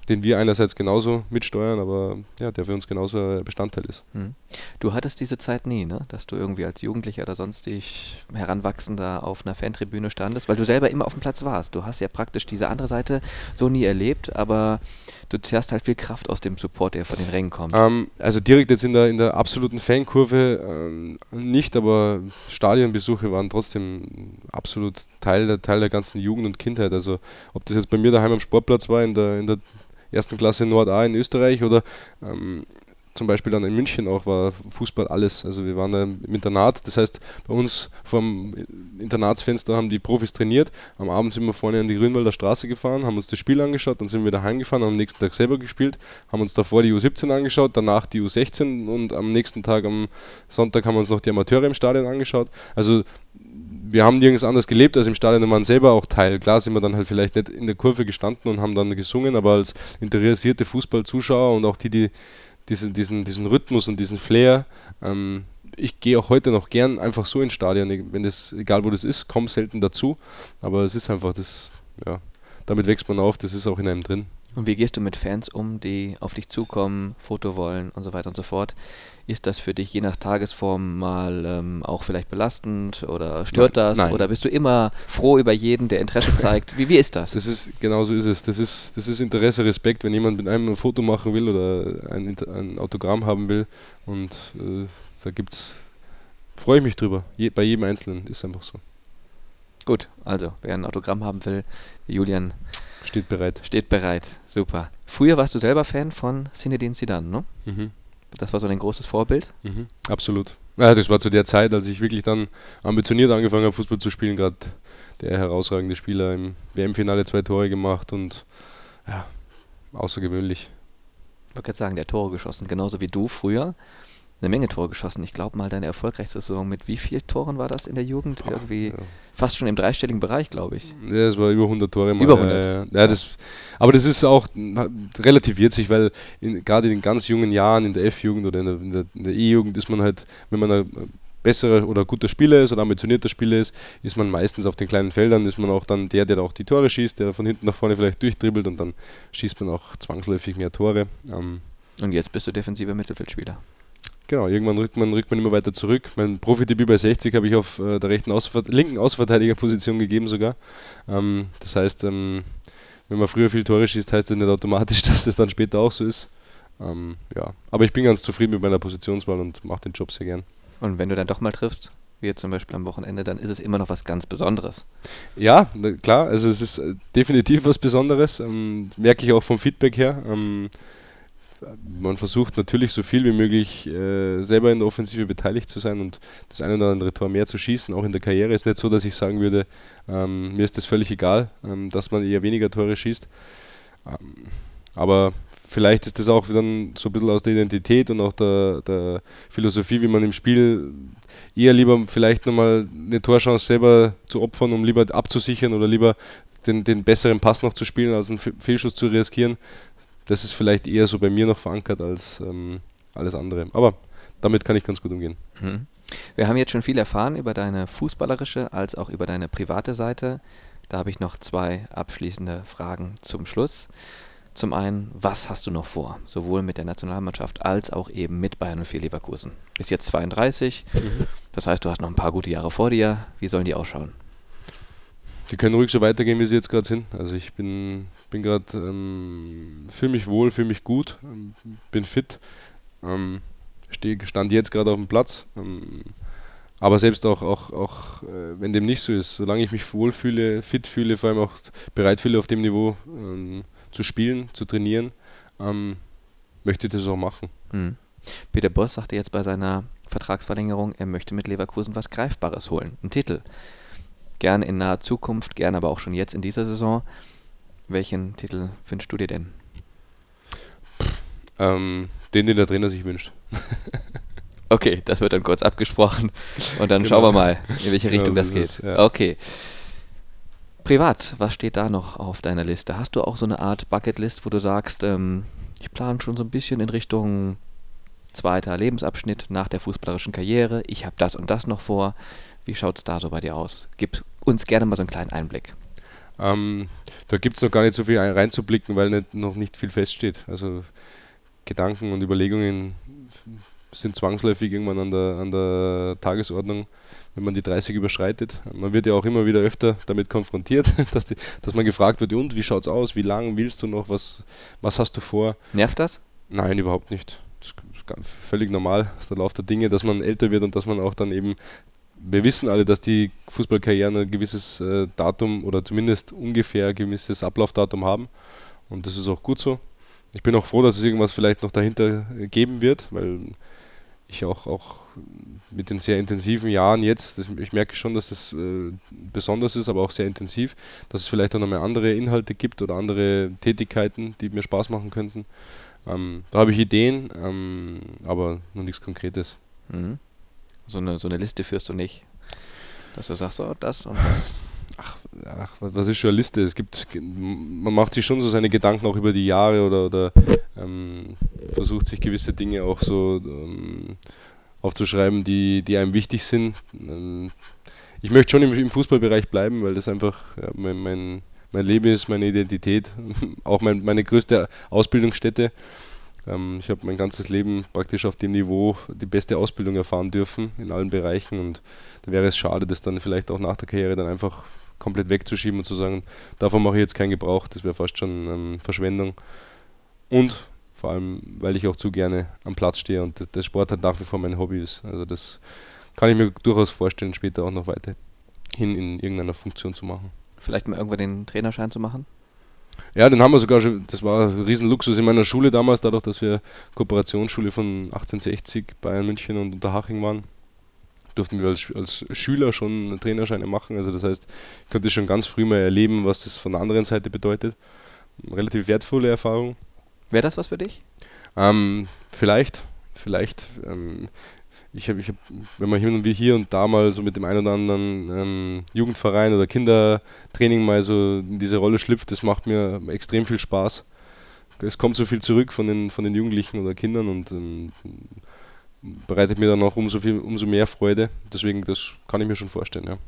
den wir einerseits genauso mitsteuern, aber ja, der für uns genauso ein Bestandteil ist. Hm. Du hattest diese Zeit nie, ne? dass du irgendwie als Jugendlicher oder sonstig Heranwachsender auf einer Fantribüne standest, weil du selber immer auf dem Platz warst. Du hast ja praktisch diese andere Seite so nie erlebt, aber du zehrst halt viel Kraft aus dem Support, der von den Rängen kommt. Ähm, also direkt jetzt in der, in der absoluten Fankurve ähm, nicht, aber Stadionbesuche waren trotzdem absolut Teil der, Teil der ganzen Jugend und Kindheit. Also ob das jetzt bei mir daheim am Sportplatz war, in der, in der ersten Klasse Nord A in Österreich oder ähm, zum Beispiel dann in München auch war Fußball alles. Also wir waren da im Internat, das heißt bei uns vom Internatsfenster haben die Profis trainiert. Am Abend sind wir vorne an die Grünwalder Straße gefahren, haben uns das Spiel angeschaut, dann sind wir wieder heimgefahren, haben am nächsten Tag selber gespielt, haben uns davor die U17 angeschaut, danach die U16 und am nächsten Tag am Sonntag haben wir uns noch die Amateure im Stadion angeschaut. Also wir haben nirgends anders gelebt als im Stadion und waren selber auch Teil. Klar sind wir dann halt vielleicht nicht in der Kurve gestanden und haben dann gesungen, aber als interessierte Fußballzuschauer und auch die, die diesen, diesen, diesen Rhythmus und diesen Flair, ähm, ich gehe auch heute noch gern einfach so ins Stadion, wenn das, egal wo das ist, komme selten dazu, aber es ist einfach das, ja, damit wächst man auf, das ist auch in einem drin. Und wie gehst du mit Fans um, die auf dich zukommen, Foto wollen und so weiter und so fort? Ist das für dich je nach Tagesform mal ähm, auch vielleicht belastend oder stört das? Nein. Oder bist du immer froh über jeden, der Interesse [laughs] zeigt? Wie, wie ist das? Das ist, genau so ist es. Das ist, das ist Interesse, Respekt, wenn jemand mit einem ein Foto machen will oder ein, ein Autogramm haben will. Und äh, da gibt's, freue ich mich drüber. Je, bei jedem Einzelnen ist einfach so. Gut, also wer ein Autogramm haben will, Julian Steht bereit. steht bereit. Super. Früher warst du selber Fan von Zinedine Zidane, ne? Mhm. Das war so dein großes Vorbild. Mhm. Absolut. Ja, das war zu der Zeit, als ich wirklich dann ambitioniert angefangen habe, Fußball zu spielen. Gerade der herausragende Spieler im WM-Finale zwei Tore gemacht und ja, außergewöhnlich. Ich wollte gerade sagen, der Tore geschossen, genauso wie du früher. Eine Menge Tore geschossen. Ich glaube mal, deine erfolgreichste Saison mit wie vielen Toren war das in der Jugend? Irgendwie Ja. fast schon im dreistelligen Bereich, glaube ich. Ja, es war über 100 Tore. Mal. Über 100. Ja, ja. ja, das, aber das ist auch relativiert sich, weil in, gerade in den ganz jungen Jahren in der F-Jugend oder in der, in der, E-Jugend ist man halt, wenn man ein besserer oder guter Spieler ist oder ambitionierter Spieler ist, ist man meistens auf den kleinen Feldern, ist man auch dann der, der auch die Tore schießt, der von hinten nach vorne vielleicht durchdribbelt und dann schießt man auch zwangsläufig mehr Tore. Ähm, Und jetzt bist du defensiver Mittelfeldspieler. Genau, irgendwann rückt man, rückt man immer weiter zurück. Mein Profidebüt bei 60 habe ich auf äh, der rechten Außenver linken Außenverteidigerposition gegeben sogar. Ähm, das heißt, ähm, wenn man früher viel Tore schießt, heißt das nicht automatisch, [laughs] dass das dann später auch so ist. Ähm, ja, aber ich bin ganz zufrieden mit meiner Positionswahl und mache den Job sehr gern. Und wenn du dann doch mal triffst, wie jetzt zum Beispiel am Wochenende, dann ist es immer noch was ganz Besonderes. Ja, klar, also es ist äh, definitiv was Besonderes. Ähm, merke ich auch vom Feedback her. Man versucht natürlich so viel wie möglich äh, selber in der Offensive beteiligt zu sein und das eine oder andere Tor mehr zu schießen, auch in der Karriere. Ist nicht so, dass ich sagen würde, ähm, mir ist das völlig egal, ähm, dass man eher weniger Tore schießt. Ähm, aber vielleicht ist das auch dann so ein bisschen aus der Identität und auch der, der Philosophie, wie man im Spiel eher lieber vielleicht nochmal eine Torchance selber zu opfern, um lieber abzusichern oder lieber den, den besseren Pass noch zu spielen, als einen Fe- Fehlschuss zu riskieren. Das ist vielleicht eher so bei mir noch verankert als ähm, alles andere. Aber damit kann ich ganz gut umgehen. Mhm. Wir haben jetzt schon viel erfahren über deine fußballerische als auch über deine private Seite. Da habe ich noch zwei abschließende Fragen zum Schluss. Zum einen, was hast du noch vor? Sowohl mit der Nationalmannschaft als auch eben mit Bayern 04 Leverkusen. Bist jetzt 32, das heißt, du hast noch ein paar gute Jahre vor dir. Wie sollen die ausschauen? Die können ruhig so weitergehen, wie sie jetzt gerade sind. Also ich bin, bin gerade, ähm, fühle mich wohl, fühle mich gut, ähm, bin fit, ähm, steh, stand jetzt gerade auf dem Platz. Ähm, aber selbst auch, auch, auch äh, wenn dem nicht so ist, solange ich mich wohl fühle, fit fühle, vor allem auch bereit fühle, auf dem Niveau ähm, zu spielen, zu trainieren, ähm, möchte ich das auch machen. Mhm. Peter Boss sagte jetzt bei seiner Vertragsverlängerung, er möchte mit Leverkusen was Greifbares holen, einen Titel. Gern in naher Zukunft, gern aber auch schon jetzt in dieser Saison. Welchen Titel wünschst du dir denn? Ähm, den, den der Trainer sich wünscht. [laughs] Okay, das wird dann kurz abgesprochen und dann Genau. schauen wir mal, in welche Genau Richtung so das geht. es, ja. Okay. Privat, was steht da noch auf deiner Liste? Hast du auch so eine Art Bucketlist, wo du sagst, ähm, ich plane schon so ein bisschen in Richtung zweiter Lebensabschnitt nach der fußballerischen Karriere, ich habe das und das noch vor. Wie schaut es da so bei dir aus? Gib uns gerne mal so einen kleinen Einblick. Ähm, da gibt es noch gar nicht so viel ein- reinzublicken, weil nicht, noch nicht viel feststeht. Also Gedanken und Überlegungen sind zwangsläufig irgendwann an der, an der Tagesordnung, wenn man die 30 überschreitet. Man wird ja auch immer wieder öfter damit konfrontiert, [laughs] dass, die, dass man gefragt wird, und wie schaut's aus, wie lange willst du noch, was, was hast du vor? Nervt das? Nein, überhaupt nicht. Das ist völlig normal, das ist der Lauf der Dinge, dass man älter wird und dass man auch dann eben, wir wissen alle, dass die Fußballkarrieren ein gewisses äh, Datum oder zumindest ungefähr ein gewisses Ablaufdatum haben und das ist auch gut so. Ich bin auch froh, dass es irgendwas vielleicht noch dahinter äh, geben wird, weil ich auch, auch mit den sehr intensiven Jahren jetzt, das, ich merke schon, dass das äh, besonders ist, aber auch sehr intensiv, dass es vielleicht auch nochmal andere Inhalte gibt oder andere Tätigkeiten, die mir Spaß machen könnten. Ähm, da habe ich Ideen, ähm, aber noch nichts Konkretes. Mhm. So, eine, so eine Liste führst du nicht. Dass du sagst, so das und das. [laughs] Ach, was ist schon eine Liste? Es gibt, man macht sich schon so seine Gedanken auch über die Jahre oder, oder ähm, versucht sich gewisse Dinge auch so ähm, aufzuschreiben, die, die einem wichtig sind. Ähm, ich möchte schon im, im Fußballbereich bleiben, weil das einfach ja, mein, mein, mein Leben ist meine Identität, [laughs] auch mein, meine größte Ausbildungsstätte. Ähm, ich habe mein ganzes Leben praktisch auf dem Niveau die beste Ausbildung erfahren dürfen in allen Bereichen und da wäre es schade, das dann vielleicht auch nach der Karriere dann einfach komplett wegzuschieben und zu sagen, davon mache ich jetzt keinen Gebrauch, das wäre fast schon ähm, Verschwendung. Und vor allem, weil ich auch zu gerne am Platz stehe und der Sport halt nach wie vor mein Hobby ist. Also das kann ich mir durchaus vorstellen, später auch noch weiterhin in irgendeiner Funktion zu machen. Vielleicht mal irgendwann den Trainerschein zu machen? Ja, den haben wir sogar schon, das war ein Riesenluxus in meiner Schule damals, dadurch, dass wir Kooperationsschule von 1860 Bayern München und Unterhaching waren, durften wir als, als Schüler schon Trainerscheine machen. Also das heißt, ich konnte schon ganz früh mal erleben, was das von der anderen Seite bedeutet. Relativ wertvolle Erfahrung. Wäre das was für dich? Ähm, vielleicht, vielleicht. Ähm, ich habe, ich hab, wenn man hier und, hier und da mal so mit dem einen oder anderen ähm, Jugendverein oder Kindertraining mal so in diese Rolle schlüpft, das macht mir extrem viel Spaß. Es kommt so viel zurück von den, von den Jugendlichen oder Kindern und ähm, bereitet mir dann auch umso, viel, umso mehr Freude. Deswegen, das kann ich mir schon vorstellen, ja.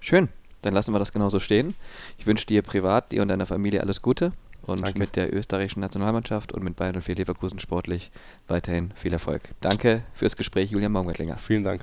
Schön, dann lassen wir das genauso stehen. Ich wünsche dir privat, dir und deiner Familie alles Gute und Danke. mit der österreichischen Nationalmannschaft und mit Bayern und für Leverkusen sportlich weiterhin viel Erfolg. Danke fürs Gespräch, Julian Baumgartlinger. Vielen Dank.